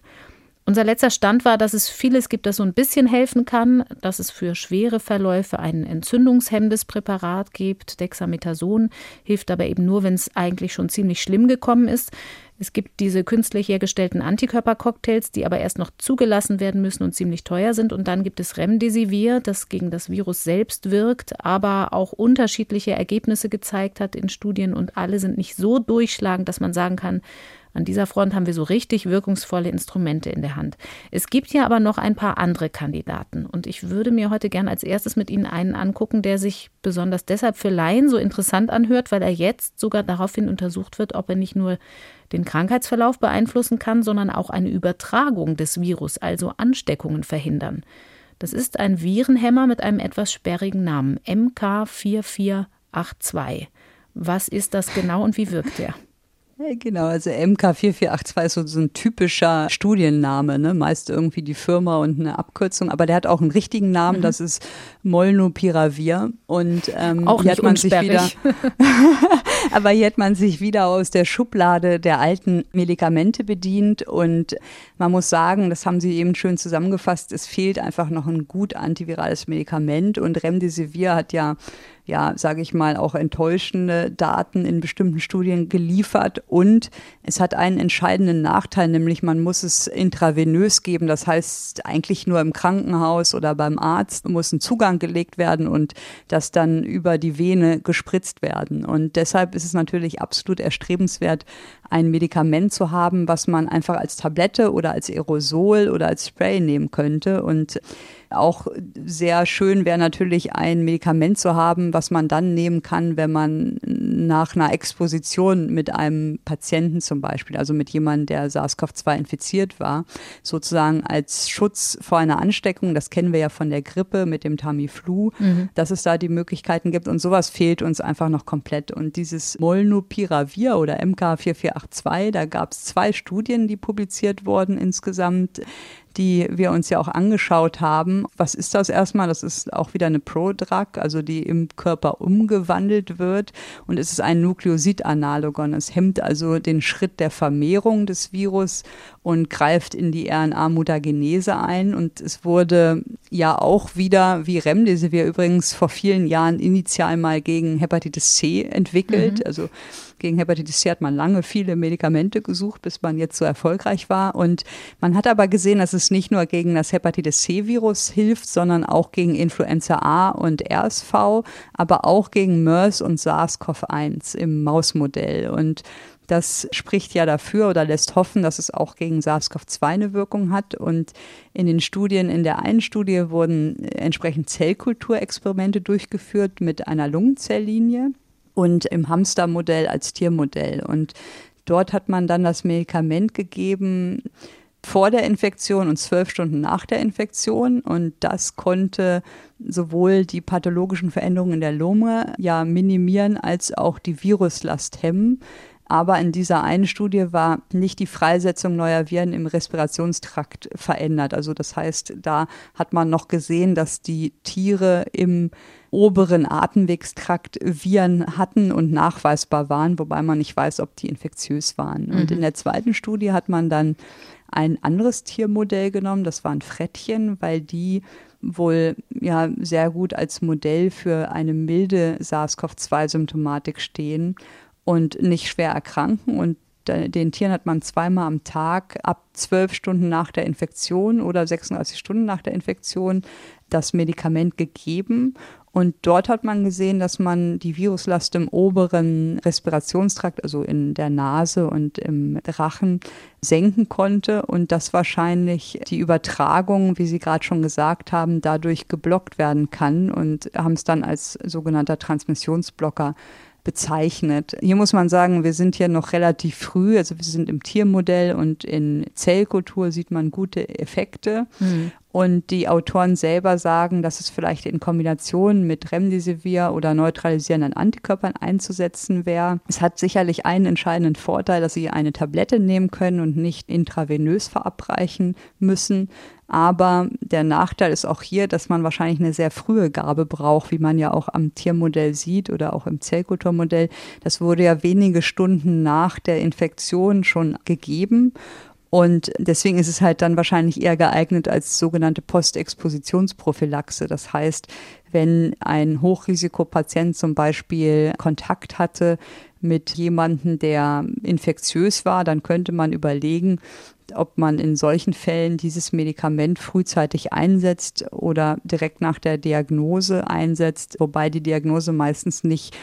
Unser letzter Stand war, dass es vieles gibt, das so ein bisschen helfen kann, dass es für schwere Verläufe ein entzündungshemmendes Präparat gibt. Dexamethason hilft aber eben nur, wenn es eigentlich schon ziemlich schlimm gekommen ist. Es gibt diese künstlich hergestellten Antikörpercocktails, die aber erst noch zugelassen werden müssen und ziemlich teuer sind. Und dann gibt es Remdesivir, das gegen das Virus selbst wirkt, aber auch unterschiedliche Ergebnisse gezeigt hat in Studien und alle sind nicht so durchschlagend, dass man sagen kann, an dieser Front haben wir so richtig wirkungsvolle Instrumente in der Hand. Es gibt ja aber noch ein paar andere Kandidaten und ich würde mir heute gern als erstes mit Ihnen einen angucken, der sich besonders deshalb für Laien so interessant anhört, weil er jetzt sogar daraufhin untersucht wird, ob er nicht nur den Krankheitsverlauf beeinflussen kann, sondern auch eine Übertragung des Virus, also Ansteckungen verhindern. Das ist ein Virenhemmer mit einem etwas sperrigen Namen, MK4482. Was ist das genau und wie wirkt er? Genau, also MK4482 ist so, so ein typischer Studienname, ne? meist irgendwie die Firma und eine Abkürzung, aber der hat auch einen richtigen Namen, mhm. das ist Molnupiravir. Und ähm, auch hier hat man sich wieder, aber hier hat man sich wieder aus der Schublade der alten Medikamente bedient. Und man muss sagen, das haben Sie eben schön zusammengefasst, es fehlt einfach noch ein gut antivirales Medikament. Und Remdesivir hat ja ja, sage ich mal, auch enttäuschende Daten in bestimmten Studien geliefert. Und es hat einen entscheidenden Nachteil, nämlich man muss es intravenös geben. Das heißt, eigentlich nur im Krankenhaus oder beim Arzt muss ein Zugang gelegt werden und das dann über die Vene gespritzt werden. Und deshalb ist es natürlich absolut erstrebenswert, ein Medikament zu haben, was man einfach als Tablette oder als Aerosol oder als Spray nehmen könnte. Und auch sehr schön wäre natürlich ein Medikament zu haben, was man dann nehmen kann, wenn man nach einer Exposition mit einem Patienten zum Beispiel, also mit jemandem, der SARS-CoV-2 infiziert war, sozusagen als Schutz vor einer Ansteckung, das kennen wir ja von der Grippe mit dem Tamiflu, mhm. dass es da die Möglichkeiten gibt und sowas fehlt uns einfach noch komplett. Und dieses Molnupiravir oder MK4482, da gab es zwei Studien, die publiziert wurden insgesamt die wir uns ja auch angeschaut haben. Was ist das erstmal? Das ist auch wieder eine Prodrug, also die im Körper umgewandelt wird. Und es ist ein Nukleosid-Analogon. Es hemmt also den Schritt der Vermehrung des Virus und greift in die RNA-Mutagenese ein. Und es wurde ja auch wieder, wie Remdesivir übrigens vor vielen Jahren initial mal gegen Hepatitis C entwickelt. Mhm. Also gegen Hepatitis C hat man lange viele Medikamente gesucht, bis man jetzt so erfolgreich war. Und man hat aber gesehen, dass es nicht nur gegen das Hepatitis C-Virus hilft, sondern auch gegen Influenza A und RSV, aber auch gegen MERS und SARS-CoV-1 im Mausmodell. Und das spricht ja dafür oder lässt hoffen, dass es auch gegen SARS-CoV-2 eine Wirkung hat. Und in den Studien, in der einen Studie wurden entsprechend Zellkulturexperimente durchgeführt mit einer Lungenzelllinie und im Hamstermodell als Tiermodell. Und dort hat man dann das Medikament gegeben, vor der Infektion und zwölf Stunden nach der Infektion. Und das konnte sowohl die pathologischen Veränderungen in der Lunge ja minimieren als auch die Viruslast hemmen. Aber in dieser einen Studie war nicht die Freisetzung neuer Viren im Respirationstrakt verändert. Also das heißt, da hat man noch gesehen, dass die Tiere im oberen Atemwegstrakt Viren hatten und nachweisbar waren, wobei man nicht weiß, ob die infektiös waren. Mhm. Und in der zweiten Studie hat man dann ein anderes Tiermodell genommen, das waren Frettchen, weil die wohl ja sehr gut als Modell für eine milde SARS-CoV-2-Symptomatik stehen und nicht schwer erkranken. Und den Tieren hat man zweimal am Tag ab zwölf Stunden nach der Infektion oder 36 Stunden nach der Infektion das Medikament gegeben. Und dort hat man gesehen, dass man die Viruslast im oberen Respirationstrakt, also in der Nase und im Rachen, senken konnte und dass wahrscheinlich die Übertragung, wie Sie gerade schon gesagt haben, dadurch geblockt werden kann und haben es dann als sogenannter Transmissionsblocker bezeichnet. Hier muss man sagen, wir sind hier noch relativ früh, also wir sind im Tiermodell und in Zellkultur sieht man gute Effekte. Mhm. Und die Autoren selber sagen, dass es vielleicht in Kombination mit Remdesivir oder neutralisierenden Antikörpern einzusetzen wäre. Es hat sicherlich einen entscheidenden Vorteil, dass sie eine Tablette nehmen können und nicht intravenös verabreichen müssen. Aber der Nachteil ist auch hier, dass man wahrscheinlich eine sehr frühe Gabe braucht, wie man ja auch am Tiermodell sieht oder auch im Zellkulturmodell. Das wurde ja wenige Stunden nach der Infektion schon gegeben. Und deswegen ist es halt dann wahrscheinlich eher geeignet als sogenannte Postexpositionsprophylaxe. Das heißt, wenn ein Hochrisikopatient zum Beispiel Kontakt hatte mit jemandem, der infektiös war, dann könnte man überlegen, ob man in solchen Fällen dieses Medikament frühzeitig einsetzt oder direkt nach der Diagnose einsetzt, wobei die Diagnose meistens nicht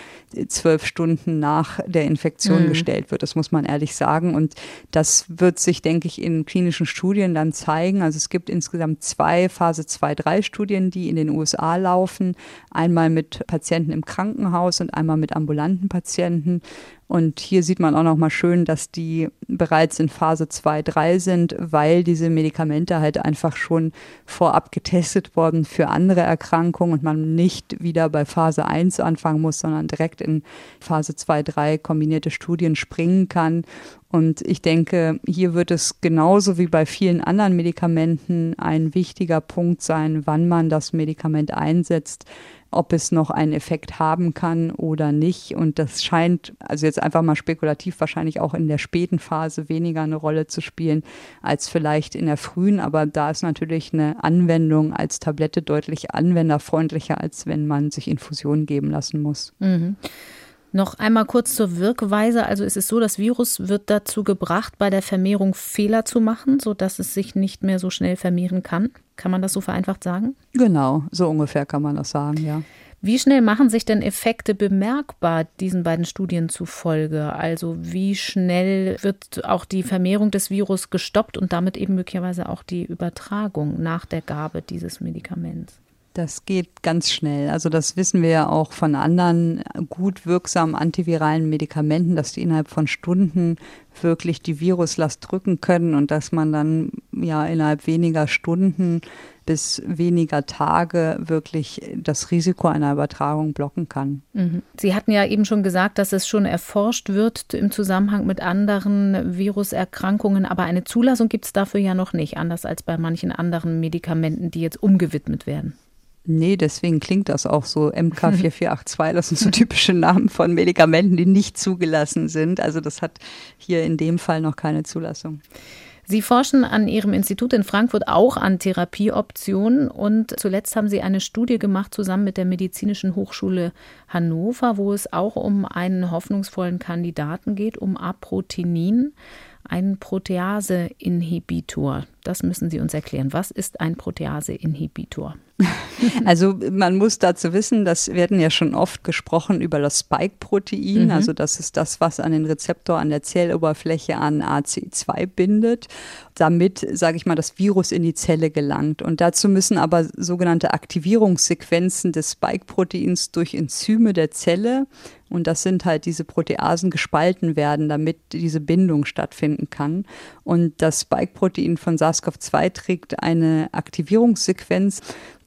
zwölf Stunden nach der Infektion mhm. gestellt wird. Das muss man ehrlich sagen. Und das wird sich, denke ich, in klinischen Studien dann zeigen. Also es gibt insgesamt zwei Phase 2-3 Studien, die in den USA laufen. Einmal mit Patienten im Krankenhaus und einmal mit ambulanten Patienten. Und hier sieht man auch noch mal schön, dass die bereits in Phase 2, 3 sind, weil diese Medikamente halt einfach schon vorab getestet worden für andere Erkrankungen und man nicht wieder bei Phase 1 anfangen muss, sondern direkt in Phase 2, 3 kombinierte Studien springen kann. Und ich denke, hier wird es genauso wie bei vielen anderen Medikamenten ein wichtiger Punkt sein, wann man das Medikament einsetzt ob es noch einen Effekt haben kann oder nicht. Und das scheint, also jetzt einfach mal spekulativ, wahrscheinlich auch in der späten Phase weniger eine Rolle zu spielen als vielleicht in der frühen. Aber da ist natürlich eine Anwendung als Tablette deutlich anwenderfreundlicher, als wenn man sich Infusionen geben lassen muss. Mhm. Noch einmal kurz zur Wirkweise. Also ist es so, das Virus wird dazu gebracht, bei der Vermehrung Fehler zu machen, sodass es sich nicht mehr so schnell vermehren kann. Kann man das so vereinfacht sagen? Genau, so ungefähr kann man das sagen, ja. Wie schnell machen sich denn Effekte bemerkbar diesen beiden Studien zufolge? Also wie schnell wird auch die Vermehrung des Virus gestoppt und damit eben möglicherweise auch die Übertragung nach der Gabe dieses Medikaments? Das geht ganz schnell. Also das wissen wir ja auch von anderen gut wirksamen antiviralen Medikamenten, dass die innerhalb von Stunden wirklich die Viruslast drücken können und dass man dann ja innerhalb weniger Stunden bis weniger Tage wirklich das Risiko einer Übertragung blocken kann. Mhm. Sie hatten ja eben schon gesagt, dass es schon erforscht wird im Zusammenhang mit anderen Viruserkrankungen, aber eine Zulassung gibt es dafür ja noch nicht, anders als bei manchen anderen Medikamenten, die jetzt umgewidmet werden. Nee, deswegen klingt das auch so. MK4482, das sind so typische Namen von Medikamenten, die nicht zugelassen sind. Also das hat hier in dem Fall noch keine Zulassung. Sie forschen an Ihrem Institut in Frankfurt auch an Therapieoptionen und zuletzt haben Sie eine Studie gemacht zusammen mit der Medizinischen Hochschule Hannover, wo es auch um einen hoffnungsvollen Kandidaten geht, um Aprotinin, einen Protease-Inhibitor. Das müssen Sie uns erklären. Was ist ein Protease-Inhibitor? Also man muss dazu wissen, dass wir hatten ja schon oft gesprochen über das Spike-Protein. Mhm. Also das ist das, was an den Rezeptor an der Zelloberfläche an AC2 bindet, damit, sage ich mal, das Virus in die Zelle gelangt. Und dazu müssen aber sogenannte Aktivierungssequenzen des Spike-Proteins durch Enzyme der Zelle und das sind halt diese Proteasen gespalten werden, damit diese Bindung stattfinden kann. Und das Spike-Protein von SARS-CoV-2 trägt eine Aktivierungssequenz,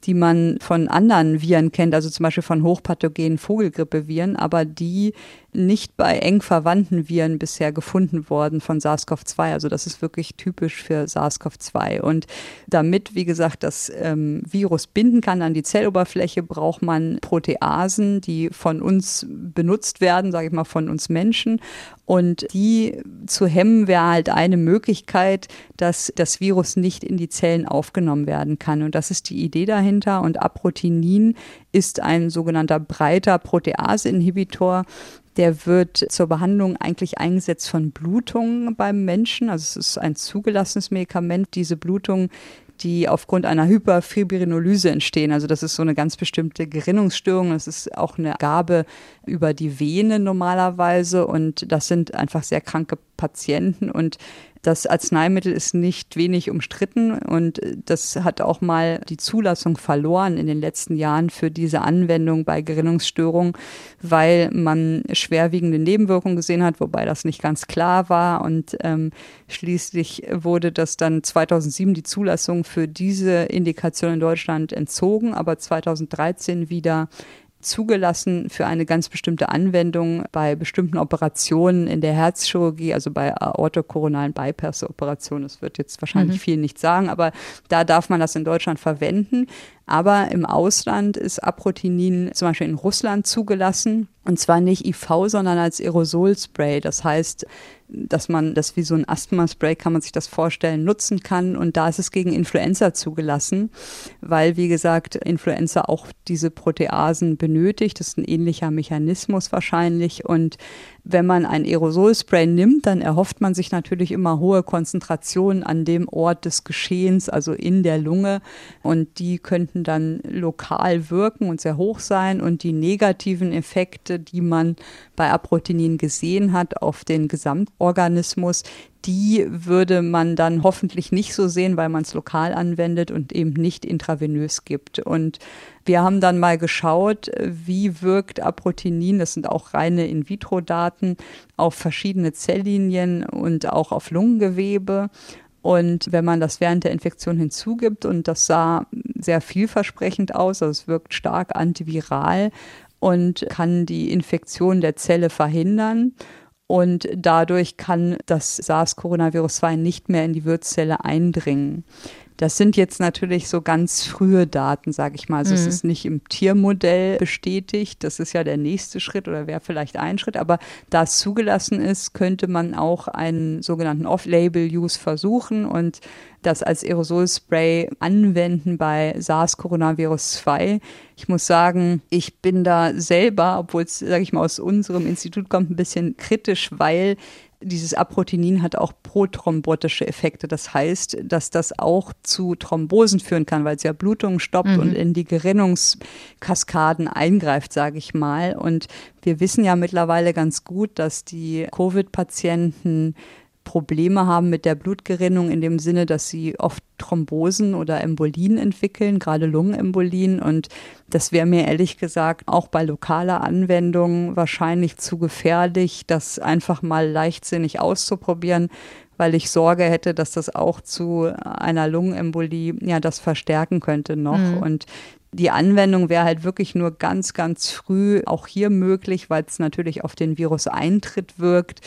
die man von anderen Viren kennt, also zum Beispiel von hochpathogenen Vogelgrippeviren, aber die nicht bei eng verwandten Viren bisher gefunden worden von SARS-CoV-2. Also das ist wirklich typisch für SARS-CoV-2. Und damit, wie gesagt, das ähm, Virus binden kann an die Zelloberfläche, braucht man Proteasen, die von uns benutzt werden, sage ich mal, von uns Menschen. Und die zu hemmen wäre halt eine Möglichkeit, dass das Virus nicht in die Zellen aufgenommen werden kann. Und das ist die Idee dahinter. Und Aprotinin ist ein sogenannter breiter Protease-Inhibitor, der wird zur Behandlung eigentlich eingesetzt von Blutungen beim Menschen. Also es ist ein zugelassenes Medikament. Diese Blutungen die aufgrund einer Hyperfibrinolyse entstehen. Also das ist so eine ganz bestimmte Gerinnungsstörung. Das ist auch eine Gabe über die Vene normalerweise und das sind einfach sehr kranke Patienten und das Arzneimittel ist nicht wenig umstritten und das hat auch mal die Zulassung verloren in den letzten Jahren für diese Anwendung bei Gerinnungsstörungen, weil man schwerwiegende Nebenwirkungen gesehen hat, wobei das nicht ganz klar war. Und ähm, schließlich wurde das dann 2007 die Zulassung für diese Indikation in Deutschland entzogen, aber 2013 wieder zugelassen für eine ganz bestimmte Anwendung bei bestimmten Operationen in der Herzchirurgie, also bei aortokoronalen Bypass-Operationen. Das wird jetzt wahrscheinlich mhm. viel nicht sagen, aber da darf man das in Deutschland verwenden. Aber im Ausland ist Aprotinin zum Beispiel in Russland zugelassen. Und zwar nicht IV, sondern als Aerosolspray. Das heißt, dass man das wie so ein Asthma-Spray, kann man sich das vorstellen, nutzen kann. Und da ist es gegen Influenza zugelassen, weil, wie gesagt, Influenza auch diese Proteasen benötigt. Das ist ein ähnlicher Mechanismus wahrscheinlich. Und wenn man ein Aerosolspray nimmt, dann erhofft man sich natürlich immer hohe Konzentrationen an dem Ort des Geschehens, also in der Lunge. Und die könnten dann lokal wirken und sehr hoch sein. Und die negativen Effekte, die man bei Aprotinin gesehen hat auf den Gesamtorganismus, die würde man dann hoffentlich nicht so sehen, weil man es lokal anwendet und eben nicht intravenös gibt. Und wir haben dann mal geschaut, wie wirkt Aprotinin, das sind auch reine In-vitro-Daten, auf verschiedene Zelllinien und auch auf Lungengewebe. Und wenn man das während der Infektion hinzugibt, und das sah sehr vielversprechend aus, also es wirkt stark antiviral und kann die Infektion der Zelle verhindern. Und dadurch kann das SARS-Coronavirus 2 nicht mehr in die Wirtszelle eindringen. Das sind jetzt natürlich so ganz frühe Daten, sage ich mal. Also mhm. es ist nicht im Tiermodell bestätigt. Das ist ja der nächste Schritt oder wäre vielleicht ein Schritt. Aber da es zugelassen ist, könnte man auch einen sogenannten Off-Label-Use versuchen und das als Aerosolspray anwenden bei SARS-Coronavirus 2. Ich muss sagen, ich bin da selber, obwohl es, sage ich mal, aus unserem Institut kommt, ein bisschen kritisch, weil dieses Aprotinin hat auch prothrombotische Effekte. Das heißt, dass das auch zu Thrombosen führen kann, weil es ja Blutungen stoppt mhm. und in die Gerinnungskaskaden eingreift, sage ich mal. Und wir wissen ja mittlerweile ganz gut, dass die Covid-Patienten Probleme haben mit der Blutgerinnung in dem Sinne, dass sie oft Thrombosen oder Embolien entwickeln, gerade Lungenembolien. Und das wäre mir ehrlich gesagt auch bei lokaler Anwendung wahrscheinlich zu gefährlich, das einfach mal leichtsinnig auszuprobieren, weil ich Sorge hätte, dass das auch zu einer Lungenembolie ja das verstärken könnte noch. Mhm. Und die Anwendung wäre halt wirklich nur ganz, ganz früh auch hier möglich, weil es natürlich auf den Virus-Eintritt wirkt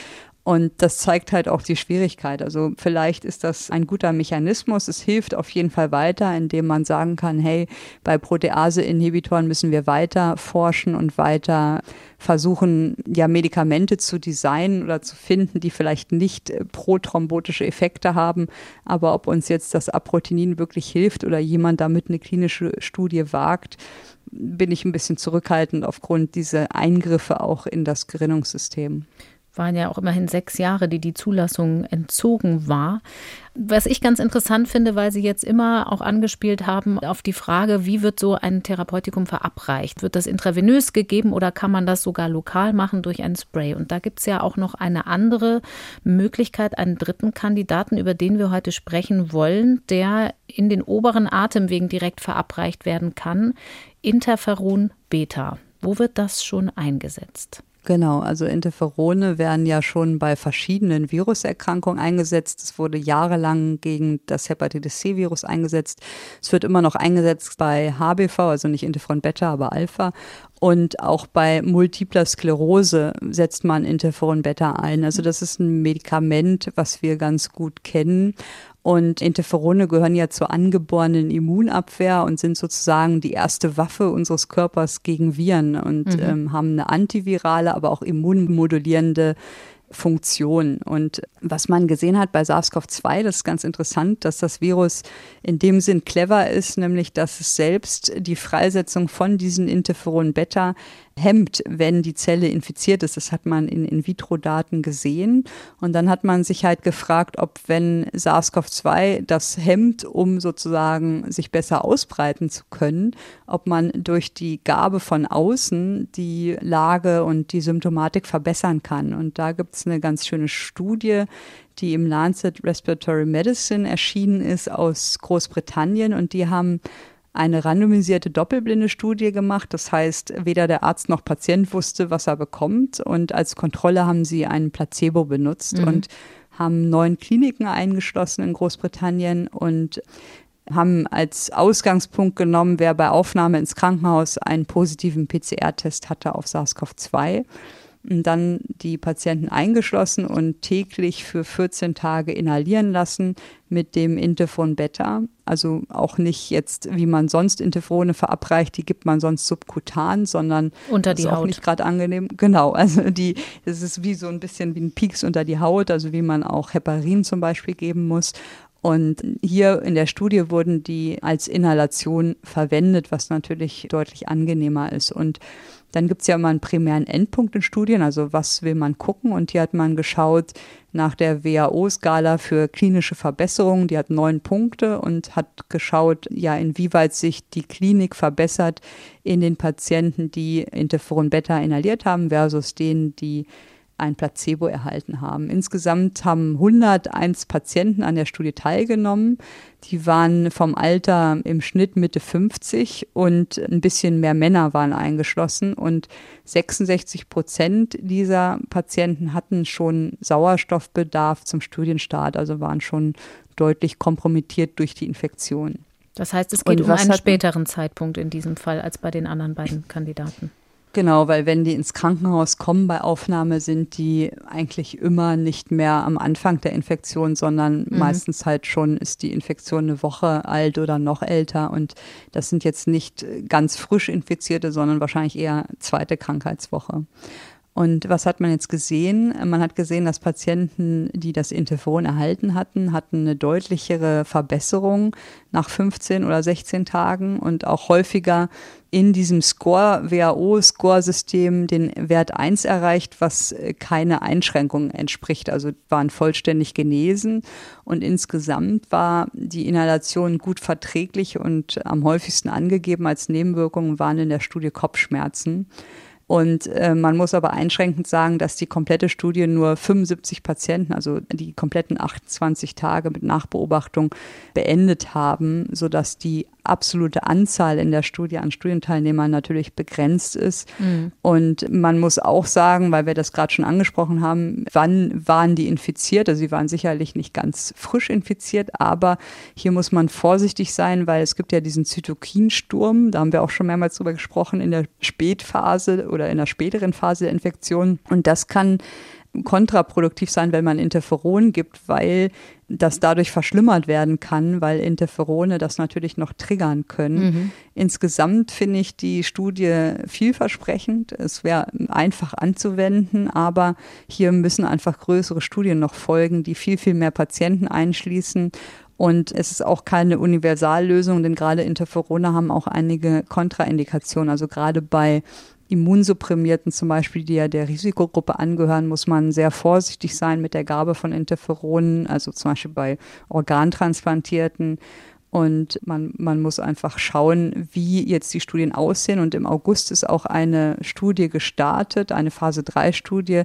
Und das zeigt halt auch die Schwierigkeit. Also vielleicht ist das ein guter Mechanismus. Es hilft auf jeden Fall weiter, indem man sagen kann, hey, bei Protease-Inhibitoren müssen wir weiter forschen und weiter versuchen, ja, Medikamente zu designen oder zu finden, die vielleicht nicht äh, prothrombotische Effekte haben. Aber ob uns jetzt das Aprotinin wirklich hilft oder jemand damit eine klinische Studie wagt, bin ich ein bisschen zurückhaltend aufgrund dieser Eingriffe auch in das Gerinnungssystem waren ja auch immerhin sechs Jahre, die die Zulassung entzogen war. Was ich ganz interessant finde, weil Sie jetzt immer auch angespielt haben auf die Frage, wie wird so ein Therapeutikum verabreicht? Wird das intravenös gegeben oder kann man das sogar lokal machen durch ein Spray? Und da gibt es ja auch noch eine andere Möglichkeit, einen dritten Kandidaten, über den wir heute sprechen wollen, der in den oberen Atemwegen direkt verabreicht werden kann. Interferon Beta. Wo wird das schon eingesetzt? Genau, also Interferone werden ja schon bei verschiedenen Viruserkrankungen eingesetzt. Es wurde jahrelang gegen das Hepatitis C-Virus eingesetzt. Es wird immer noch eingesetzt bei HBV, also nicht Interferon Beta, aber Alpha. Und auch bei multipler Sklerose setzt man Interferon Beta ein. Also das ist ein Medikament, was wir ganz gut kennen und Interferone gehören ja zur angeborenen Immunabwehr und sind sozusagen die erste Waffe unseres Körpers gegen Viren und mhm. ähm, haben eine antivirale, aber auch immunmodulierende Funktion. Und was man gesehen hat bei SARS-CoV-2, das ist ganz interessant, dass das Virus in dem Sinn clever ist, nämlich dass es selbst die Freisetzung von diesen Interferon Beta hemmt, wenn die Zelle infiziert ist. Das hat man in In-vitro-Daten gesehen. Und dann hat man sich halt gefragt, ob wenn SARS-CoV-2 das hemmt, um sozusagen sich besser ausbreiten zu können, ob man durch die Gabe von außen die Lage und die Symptomatik verbessern kann. Und da gibt es eine ganz schöne Studie, die im Lancet Respiratory Medicine erschienen ist aus Großbritannien. Und die haben eine randomisierte doppelblinde Studie gemacht. Das heißt, weder der Arzt noch Patient wusste, was er bekommt. Und als Kontrolle haben sie einen Placebo benutzt mhm. und haben neun Kliniken eingeschlossen in Großbritannien und haben als Ausgangspunkt genommen, wer bei Aufnahme ins Krankenhaus einen positiven PCR-Test hatte auf SARS-CoV-2 dann die Patienten eingeschlossen und täglich für 14 Tage inhalieren lassen mit dem Interferon Beta. Also auch nicht jetzt, wie man sonst Interferone verabreicht, die gibt man sonst subkutan, sondern unter die ist Haut. auch nicht gerade angenehm. Genau, also die, das ist wie so ein bisschen wie ein Pieks unter die Haut, also wie man auch Heparin zum Beispiel geben muss. Und hier in der Studie wurden die als Inhalation verwendet, was natürlich deutlich angenehmer ist. Und dann gibt es ja immer einen primären Endpunkt in Studien, also was will man gucken. Und hier hat man geschaut nach der WHO-Skala für klinische Verbesserungen. Die hat neun Punkte und hat geschaut, ja, inwieweit sich die Klinik verbessert in den Patienten, die Interferon Beta inhaliert haben versus denen, die ein Placebo erhalten haben. Insgesamt haben 101 Patienten an der Studie teilgenommen. Die waren vom Alter im Schnitt Mitte 50 und ein bisschen mehr Männer waren eingeschlossen und 66 Prozent dieser Patienten hatten schon Sauerstoffbedarf zum Studienstart, also waren schon deutlich kompromittiert durch die Infektion. Das heißt, es geht um einen späteren Zeitpunkt in diesem Fall als bei den anderen beiden Kandidaten. Genau, weil wenn die ins Krankenhaus kommen bei Aufnahme, sind die eigentlich immer nicht mehr am Anfang der Infektion, sondern mhm. meistens halt schon ist die Infektion eine Woche alt oder noch älter. Und das sind jetzt nicht ganz frisch Infizierte, sondern wahrscheinlich eher zweite Krankheitswoche. Und was hat man jetzt gesehen? Man hat gesehen, dass Patienten, die das Interferon erhalten hatten, hatten eine deutlichere Verbesserung nach 15 oder 16 Tagen und auch häufiger in diesem Score, WHO-Score-System den Wert 1 erreicht, was keine Einschränkung entspricht. Also waren vollständig genesen und insgesamt war die Inhalation gut verträglich und am häufigsten angegeben als Nebenwirkungen waren in der Studie Kopfschmerzen. Und äh, man muss aber einschränkend sagen, dass die komplette Studie nur 75 Patienten, also die kompletten 28 Tage mit Nachbeobachtung beendet haben, sodass die absolute Anzahl in der Studie an Studienteilnehmern natürlich begrenzt ist. Mhm. Und man muss auch sagen, weil wir das gerade schon angesprochen haben, wann waren die infiziert? Also sie waren sicherlich nicht ganz frisch infiziert, aber hier muss man vorsichtig sein, weil es gibt ja diesen Zytokinsturm, da haben wir auch schon mehrmals drüber gesprochen, in der Spätphase oder in der späteren Phase der Infektion. Und das kann kontraproduktiv sein, wenn man Interferon gibt, weil das dadurch verschlimmert werden kann, weil Interferone das natürlich noch triggern können. Mhm. Insgesamt finde ich die Studie vielversprechend. Es wäre einfach anzuwenden, aber hier müssen einfach größere Studien noch folgen, die viel, viel mehr Patienten einschließen und es ist auch keine Universallösung, denn gerade Interferone haben auch einige Kontraindikationen. Also gerade bei Immunsupprimierten zum Beispiel, die ja der Risikogruppe angehören, muss man sehr vorsichtig sein mit der Gabe von Interferonen, also zum Beispiel bei Organtransplantierten. Und man, man muss einfach schauen, wie jetzt die Studien aussehen. Und im August ist auch eine Studie gestartet, eine Phase-3-Studie,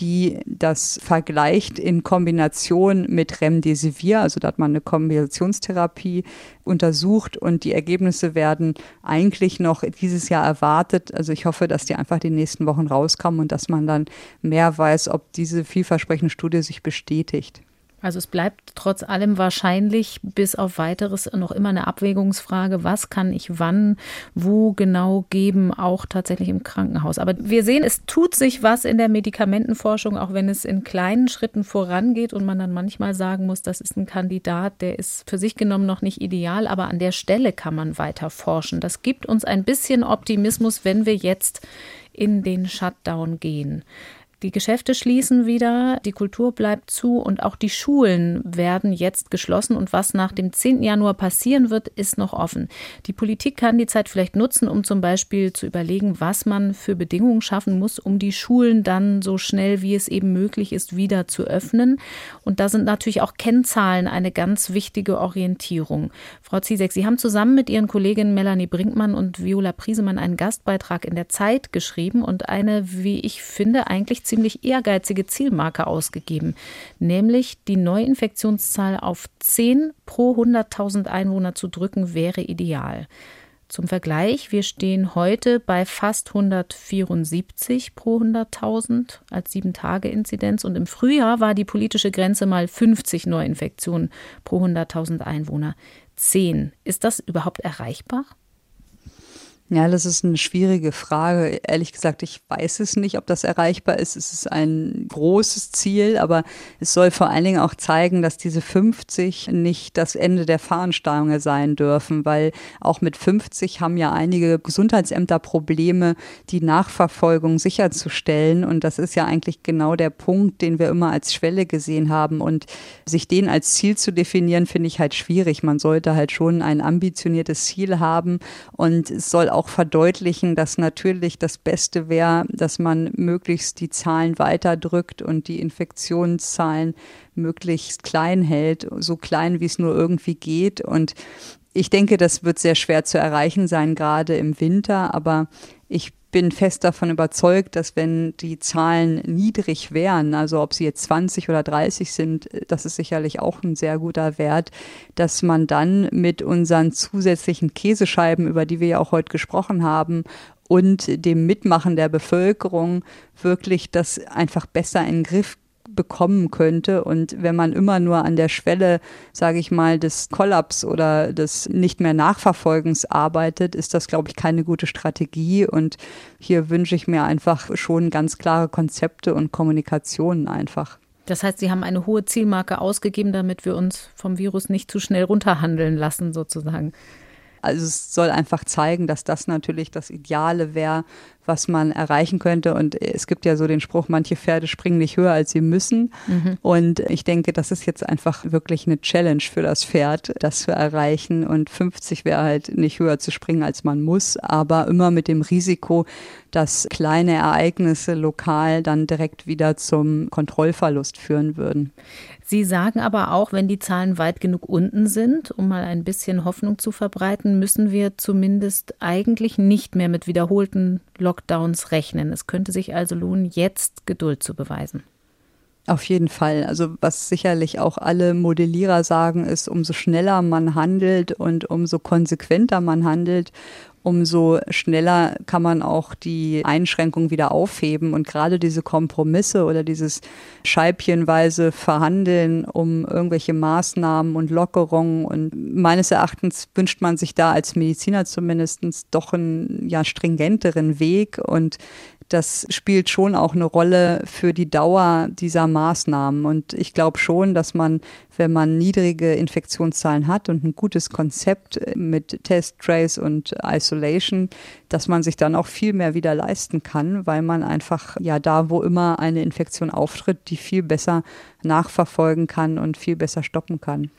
die das vergleicht in Kombination mit Remdesivir. Also da hat man eine Kombinationstherapie untersucht und die Ergebnisse werden eigentlich noch dieses Jahr erwartet. Also ich hoffe, dass die einfach die nächsten Wochen rauskommen und dass man dann mehr weiß, ob diese vielversprechende Studie sich bestätigt. Also es bleibt trotz allem wahrscheinlich bis auf weiteres noch immer eine Abwägungsfrage, was kann ich wann, wo genau geben, auch tatsächlich im Krankenhaus. Aber wir sehen, es tut sich was in der Medikamentenforschung, auch wenn es in kleinen Schritten vorangeht und man dann manchmal sagen muss, das ist ein Kandidat, der ist für sich genommen noch nicht ideal, aber an der Stelle kann man weiter forschen. Das gibt uns ein bisschen Optimismus, wenn wir jetzt in den Shutdown gehen. Die Geschäfte schließen wieder, die Kultur bleibt zu und auch die Schulen werden jetzt geschlossen. Und was nach dem 10. Januar passieren wird, ist noch offen. Die Politik kann die Zeit vielleicht nutzen, um zum Beispiel zu überlegen, was man für Bedingungen schaffen muss, um die Schulen dann so schnell wie es eben möglich ist, wieder zu öffnen. Und da sind natürlich auch Kennzahlen eine ganz wichtige Orientierung. Frau Ziesek, Sie haben zusammen mit Ihren Kolleginnen Melanie Brinkmann und Viola Priesemann einen Gastbeitrag in der Zeit geschrieben und eine, wie ich finde, eigentlich ziemlich ehrgeizige Zielmarke ausgegeben, nämlich die Neuinfektionszahl auf 10 pro 100.000 Einwohner zu drücken, wäre ideal. Zum Vergleich, wir stehen heute bei fast 174 pro 100.000 als 7-Tage-Inzidenz und im Frühjahr war die politische Grenze mal 50 Neuinfektionen pro 100.000 Einwohner. 10. Ist das überhaupt erreichbar? Ja, das ist eine schwierige Frage. Ehrlich gesagt, ich weiß es nicht, ob das erreichbar ist. Es ist ein großes Ziel, aber es soll vor allen Dingen auch zeigen, dass diese 50 nicht das Ende der Fahnenstange sein dürfen, weil auch mit 50 haben ja einige Gesundheitsämter Probleme, die Nachverfolgung sicherzustellen. Und das ist ja eigentlich genau der Punkt, den wir immer als Schwelle gesehen haben. Und sich den als Ziel zu definieren, finde ich halt schwierig. Man sollte halt schon ein ambitioniertes Ziel haben und es soll auch verdeutlichen, dass natürlich das Beste wäre, dass man möglichst die Zahlen weiterdrückt und die Infektionszahlen möglichst klein hält, so klein wie es nur irgendwie geht. Und ich denke, das wird sehr schwer zu erreichen sein, gerade im Winter. Aber ich bin fest davon überzeugt, dass wenn die Zahlen niedrig wären, also ob sie jetzt 20 oder 30 sind, das ist sicherlich auch ein sehr guter Wert, dass man dann mit unseren zusätzlichen Käsescheiben, über die wir ja auch heute gesprochen haben, und dem Mitmachen der Bevölkerung wirklich das einfach besser in den Griff bekommen könnte. Und wenn man immer nur an der Schwelle, sage ich mal, des Kollaps oder des nicht mehr Nachverfolgens arbeitet, ist das, glaube ich, keine gute Strategie. Und hier wünsche ich mir einfach schon ganz klare Konzepte und Kommunikationen einfach. Das heißt, Sie haben eine hohe Zielmarke ausgegeben, damit wir uns vom Virus nicht zu schnell runterhandeln lassen, sozusagen. Also es soll einfach zeigen, dass das natürlich das Ideale wäre, was man erreichen könnte. Und es gibt ja so den Spruch, manche Pferde springen nicht höher, als sie müssen. Mhm. Und ich denke, das ist jetzt einfach wirklich eine Challenge für das Pferd, das zu erreichen. Und 50 wäre halt nicht höher zu springen, als man muss, aber immer mit dem Risiko, dass kleine Ereignisse lokal dann direkt wieder zum Kontrollverlust führen würden. Sie sagen aber auch, wenn die Zahlen weit genug unten sind, um mal ein bisschen Hoffnung zu verbreiten, müssen wir zumindest eigentlich nicht mehr mit wiederholten Lockdowns rechnen. Es könnte sich also lohnen, jetzt Geduld zu beweisen. Auf jeden Fall. Also was sicherlich auch alle Modellierer sagen, ist, umso schneller man handelt und umso konsequenter man handelt, umso schneller kann man auch die Einschränkungen wieder aufheben. Und gerade diese Kompromisse oder dieses scheibchenweise Verhandeln um irgendwelche Maßnahmen und Lockerungen. Und meines Erachtens wünscht man sich da als Mediziner zumindest doch einen ja, stringenteren Weg. Und das spielt schon auch eine Rolle für die Dauer dieser Maßnahmen. Und ich glaube schon, dass man, wenn man niedrige Infektionszahlen hat und ein gutes Konzept mit Test, Trace und Isolation, dass man sich dann auch viel mehr wieder leisten kann, weil man einfach ja da, wo immer eine Infektion auftritt, die viel besser nachverfolgen kann und viel besser stoppen kann.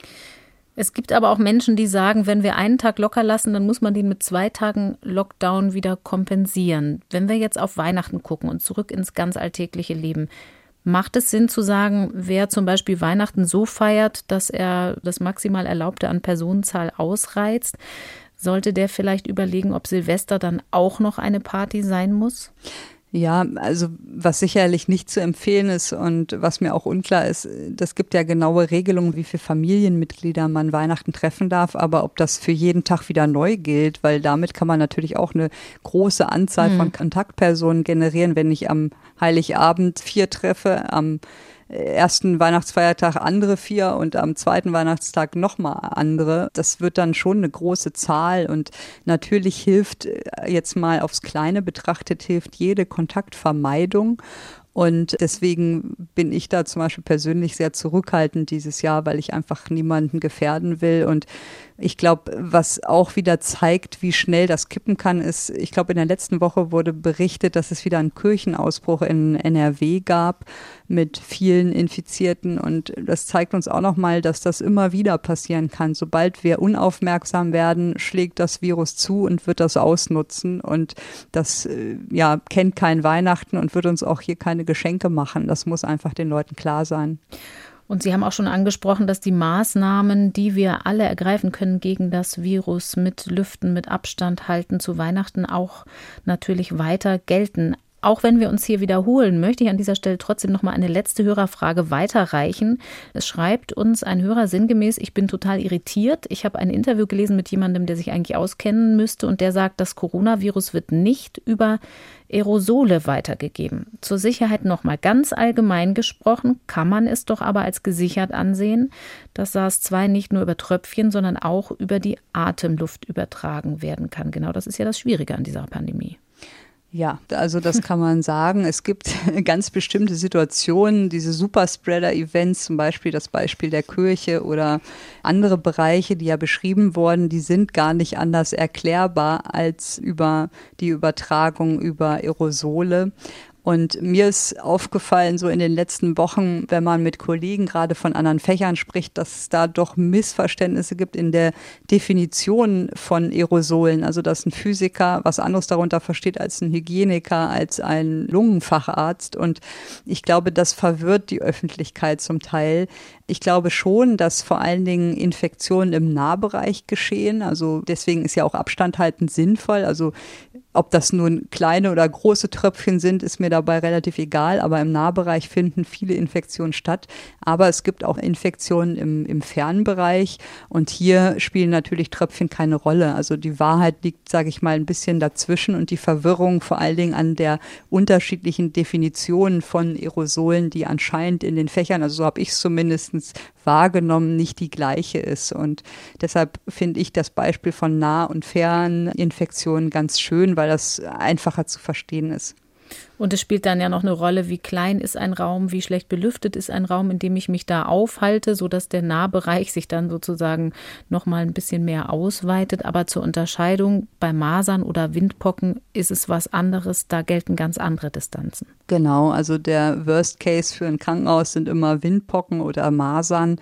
Es gibt aber auch Menschen, die sagen, wenn wir einen Tag locker lassen, dann muss man den mit zwei Tagen Lockdown wieder kompensieren. Wenn wir jetzt auf Weihnachten gucken und zurück ins ganz alltägliche Leben, macht es Sinn zu sagen, wer zum Beispiel Weihnachten so feiert, dass er das maximal Erlaubte an Personenzahl ausreizt, sollte der vielleicht überlegen, ob Silvester dann auch noch eine Party sein muss? Ja, also was sicherlich nicht zu empfehlen ist und was mir auch unklar ist, das gibt ja genaue Regelungen, wie viele Familienmitglieder man Weihnachten treffen darf, aber ob das für jeden Tag wieder neu gilt, weil damit kann man natürlich auch eine große Anzahl mhm. von Kontaktpersonen generieren, wenn ich am Heiligabend vier treffe, am ersten Weihnachtsfeiertag andere vier und am zweiten Weihnachtstag nochmal andere. Das wird dann schon eine große Zahl und natürlich hilft äh, jetzt mal aufs Kleine betrachtet, hilft jede Kontaktvermeidung. Und deswegen bin ich da zum Beispiel persönlich sehr zurückhaltend dieses Jahr, weil ich einfach niemanden gefährden will. Und ich glaube, was auch wieder zeigt, wie schnell das kippen kann, ist, ich glaube, in der letzten Woche wurde berichtet, dass es wieder einen Kirchenausbruch in NRW gab mit vielen Infizierten. Und das zeigt uns auch nochmal, dass das immer wieder passieren kann. Sobald wir unaufmerksam werden, schlägt das Virus zu und wird das ausnutzen. Und das äh, ja, kennt kein Weihnachten und wird uns auch hier keine Geschenke machen. Das muss einfach den Leuten klar sein. Und Sie haben auch schon angesprochen, dass die Maßnahmen, die wir alle ergreifen können gegen das Virus mit Lüften, mit Abstand halten zu Weihnachten auch natürlich weiter gelten. Auch wenn wir uns hier wiederholen, möchte ich an dieser Stelle trotzdem noch mal eine letzte Hörerfrage weiterreichen. Es schreibt uns ein Hörer sinngemäß, ich bin total irritiert. Ich habe ein Interview gelesen mit jemandem, der sich eigentlich auskennen müsste und der sagt, das Coronavirus wird nicht über Aerosole weitergegeben. Zur Sicherheit noch mal ganz allgemein gesprochen, kann man es doch aber als gesichert ansehen, dass SARS-2 nicht nur über Tröpfchen, sondern auch über die Atemluft übertragen werden kann. Genau das ist ja das Schwierige an dieser Pandemie. Ja, also das kann man sagen. Es gibt ganz bestimmte Situationen, diese Superspreader-Events, zum Beispiel das Beispiel der Kirche oder andere Bereiche, die ja beschrieben wurden, die sind gar nicht anders erklärbar als über die Übertragung über Aerosole. Und mir ist aufgefallen, so in den letzten Wochen, wenn man mit Kollegen gerade von anderen Fächern spricht, dass es da doch Missverständnisse gibt in der Definition von Aerosolen. Also, dass ein Physiker was anderes darunter versteht als ein Hygieniker, als ein Lungenfacharzt. Und ich glaube, das verwirrt die Öffentlichkeit zum Teil. Ich glaube schon, dass vor allen Dingen Infektionen im Nahbereich geschehen. Also deswegen ist ja auch Abstand halten sinnvoll. Also ob das nun kleine oder große Tröpfchen sind, ist mir dabei relativ egal, aber im Nahbereich finden viele Infektionen statt. Aber es gibt auch Infektionen im, im Fernbereich und hier spielen natürlich Tröpfchen keine Rolle. Also die Wahrheit liegt, sage ich mal, ein bisschen dazwischen und die Verwirrung vor allen Dingen an der unterschiedlichen Definition von Aerosolen, die anscheinend in den Fächern, also so habe ich es zumindest wahrgenommen, nicht die gleiche ist. Und deshalb finde ich das Beispiel von Nah- und Ferninfektionen ganz schön, weil das einfacher zu verstehen ist. Und es spielt dann ja noch eine Rolle, wie klein ist ein Raum, wie schlecht belüftet ist ein Raum, in dem ich mich da aufhalte, sodass der Nahbereich sich dann sozusagen noch mal ein bisschen mehr ausweitet. Aber zur Unterscheidung bei Masern oder Windpocken ist es was anderes. Da gelten ganz andere Distanzen. Genau, also der Worst Case für ein Krankenhaus sind immer Windpocken oder Masern.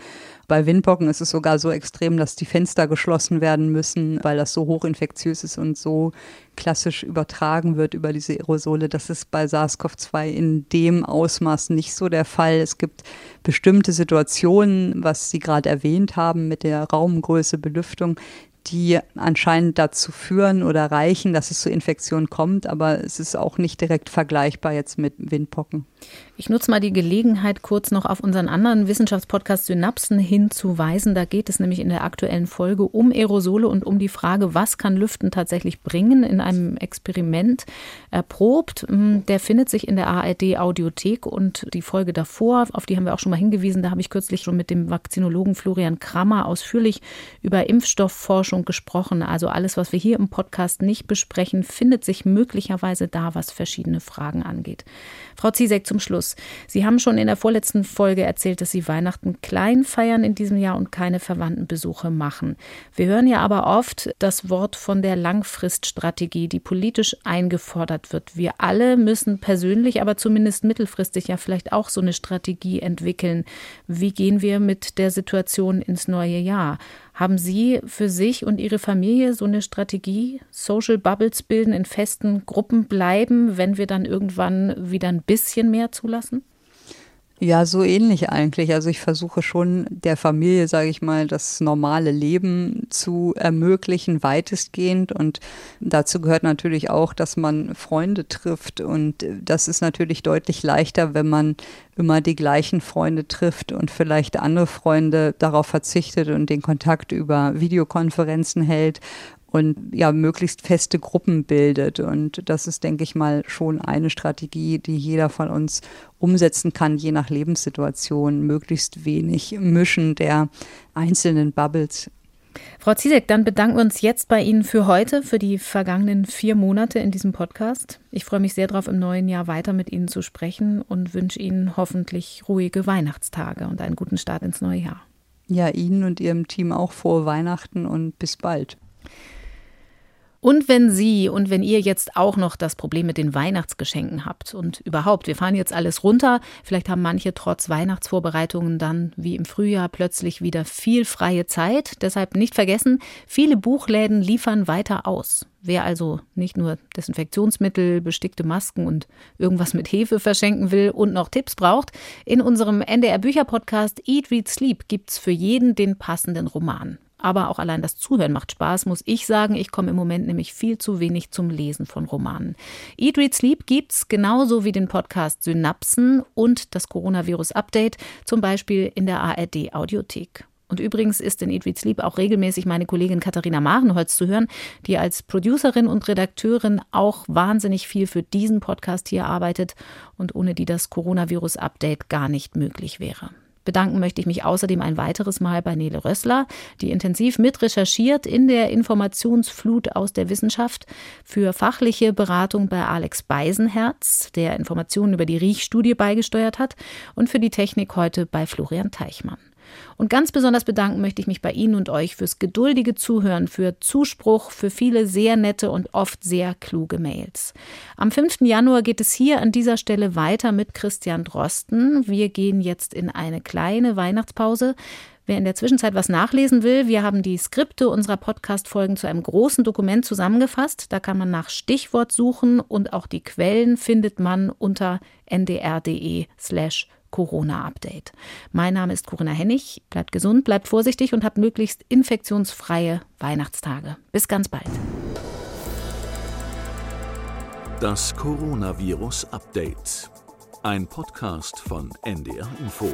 Bei Windpocken ist es sogar so extrem, dass die Fenster geschlossen werden müssen, weil das so hochinfektiös ist und so klassisch übertragen wird über diese Aerosole. Das ist bei SARS-CoV-2 in dem Ausmaß nicht so der Fall. Es gibt bestimmte Situationen, was Sie gerade erwähnt haben mit der Raumgröße, Belüftung, die anscheinend dazu führen oder reichen, dass es zu Infektionen kommt, aber es ist auch nicht direkt vergleichbar jetzt mit Windpocken. Ich nutze mal die Gelegenheit, kurz noch auf unseren anderen Wissenschaftspodcast Synapsen hinzuweisen. Da geht es nämlich in der aktuellen Folge um Aerosole und um die Frage, was kann Lüften tatsächlich bringen, in einem Experiment erprobt. Hm, der findet sich in der ARD Audiothek und die Folge davor, auf die haben wir auch schon mal hingewiesen, da habe ich kürzlich schon mit dem Vakzinologen Florian Krammer ausführlich über Impfstoffforschung gesprochen. Also alles, was wir hier im Podcast nicht besprechen, findet sich möglicherweise da, was verschiedene Fragen angeht. Frau Ziesek, zum Schluss. Sie haben schon in der vorletzten Folge erzählt, dass Sie Weihnachten klein feiern in diesem Jahr und keine Verwandtenbesuche machen. Wir hören ja aber oft das Wort von der Langfriststrategie, die politisch eingefordert wird. Wir alle müssen persönlich, aber zumindest mittelfristig ja vielleicht auch so eine Strategie entwickeln. Wie gehen wir mit der Situation ins neue Jahr? Haben Sie für sich und Ihre Familie so eine Strategie, Social Bubbles bilden, in festen Gruppen bleiben, wenn wir dann irgendwann wieder ein bisschen mehr zulassen? Ja, so ähnlich eigentlich. Also ich versuche schon der Familie, sage ich mal, das normale Leben zu ermöglichen, weitestgehend. Und dazu gehört natürlich auch, dass man Freunde trifft. Und das ist natürlich deutlich leichter, wenn man immer die gleichen Freunde trifft und vielleicht andere Freunde darauf verzichtet und den Kontakt über Videokonferenzen hält und ja möglichst feste Gruppen bildet. Und das ist, denke ich mal, schon eine Strategie, die jeder von uns umsetzen kann, je nach Lebenssituation, möglichst wenig Mischen der einzelnen Bubbles. Frau Ziesek, dann bedanken wir uns jetzt bei Ihnen für heute, für die vergangenen vier Monate in diesem Podcast. Ich freue mich sehr darauf, im neuen Jahr weiter mit Ihnen zu sprechen und wünsche Ihnen hoffentlich ruhige Weihnachtstage und einen guten Start ins neue Jahr. Ja, Ihnen und Ihrem Team auch frohe Weihnachten und bis bald. Und wenn Sie und wenn ihr jetzt auch noch das Problem mit den Weihnachtsgeschenken habt und überhaupt, wir fahren jetzt alles runter, vielleicht haben manche trotz Weihnachtsvorbereitungen dann wie im Frühjahr plötzlich wieder viel freie Zeit. Deshalb nicht vergessen, viele Buchläden liefern weiter aus. Wer also nicht nur Desinfektionsmittel, bestickte Masken und irgendwas mit Hefe verschenken will und noch Tipps braucht, in unserem NDR Bücher Podcast Eat, Read, Sleep gibt's für jeden den passenden Roman. Aber auch allein das Zuhören macht Spaß, muss ich sagen. Ich komme im Moment nämlich viel zu wenig zum Lesen von Romanen. Eat, Read, Sleep gibt's genauso wie den Podcast Synapsen und das Coronavirus Update, zum Beispiel in der ARD Audiothek. Und übrigens ist in Eat, Read, Sleep auch regelmäßig meine Kollegin Katharina Marenholz zu hören, die als Producerin und Redakteurin auch wahnsinnig viel für diesen Podcast hier arbeitet und ohne die das Coronavirus Update gar nicht möglich wäre. Bedanken möchte ich mich außerdem ein weiteres Mal bei Nele Rössler, die intensiv mit recherchiert in der Informationsflut aus der Wissenschaft, für fachliche Beratung bei Alex Beisenherz, der Informationen über die Riechstudie beigesteuert hat, und für die Technik heute bei Florian Teichmann. Und ganz besonders bedanken möchte ich mich bei Ihnen und euch fürs geduldige Zuhören, für Zuspruch, für viele sehr nette und oft sehr kluge Mails. Am 5. Januar geht es hier an dieser Stelle weiter mit Christian Drosten. Wir gehen jetzt in eine kleine Weihnachtspause. Wer in der Zwischenzeit was nachlesen will, wir haben die Skripte unserer Podcast-Folgen zu einem großen Dokument zusammengefasst. Da kann man nach Stichwort suchen und auch die Quellen findet man unter ndr.de slash Corona-Update. Mein Name ist Corinna Hennig. Bleibt gesund, bleibt vorsichtig und habt möglichst infektionsfreie Weihnachtstage. Bis ganz bald. Das Coronavirus Update. Ein Podcast von NDR Info.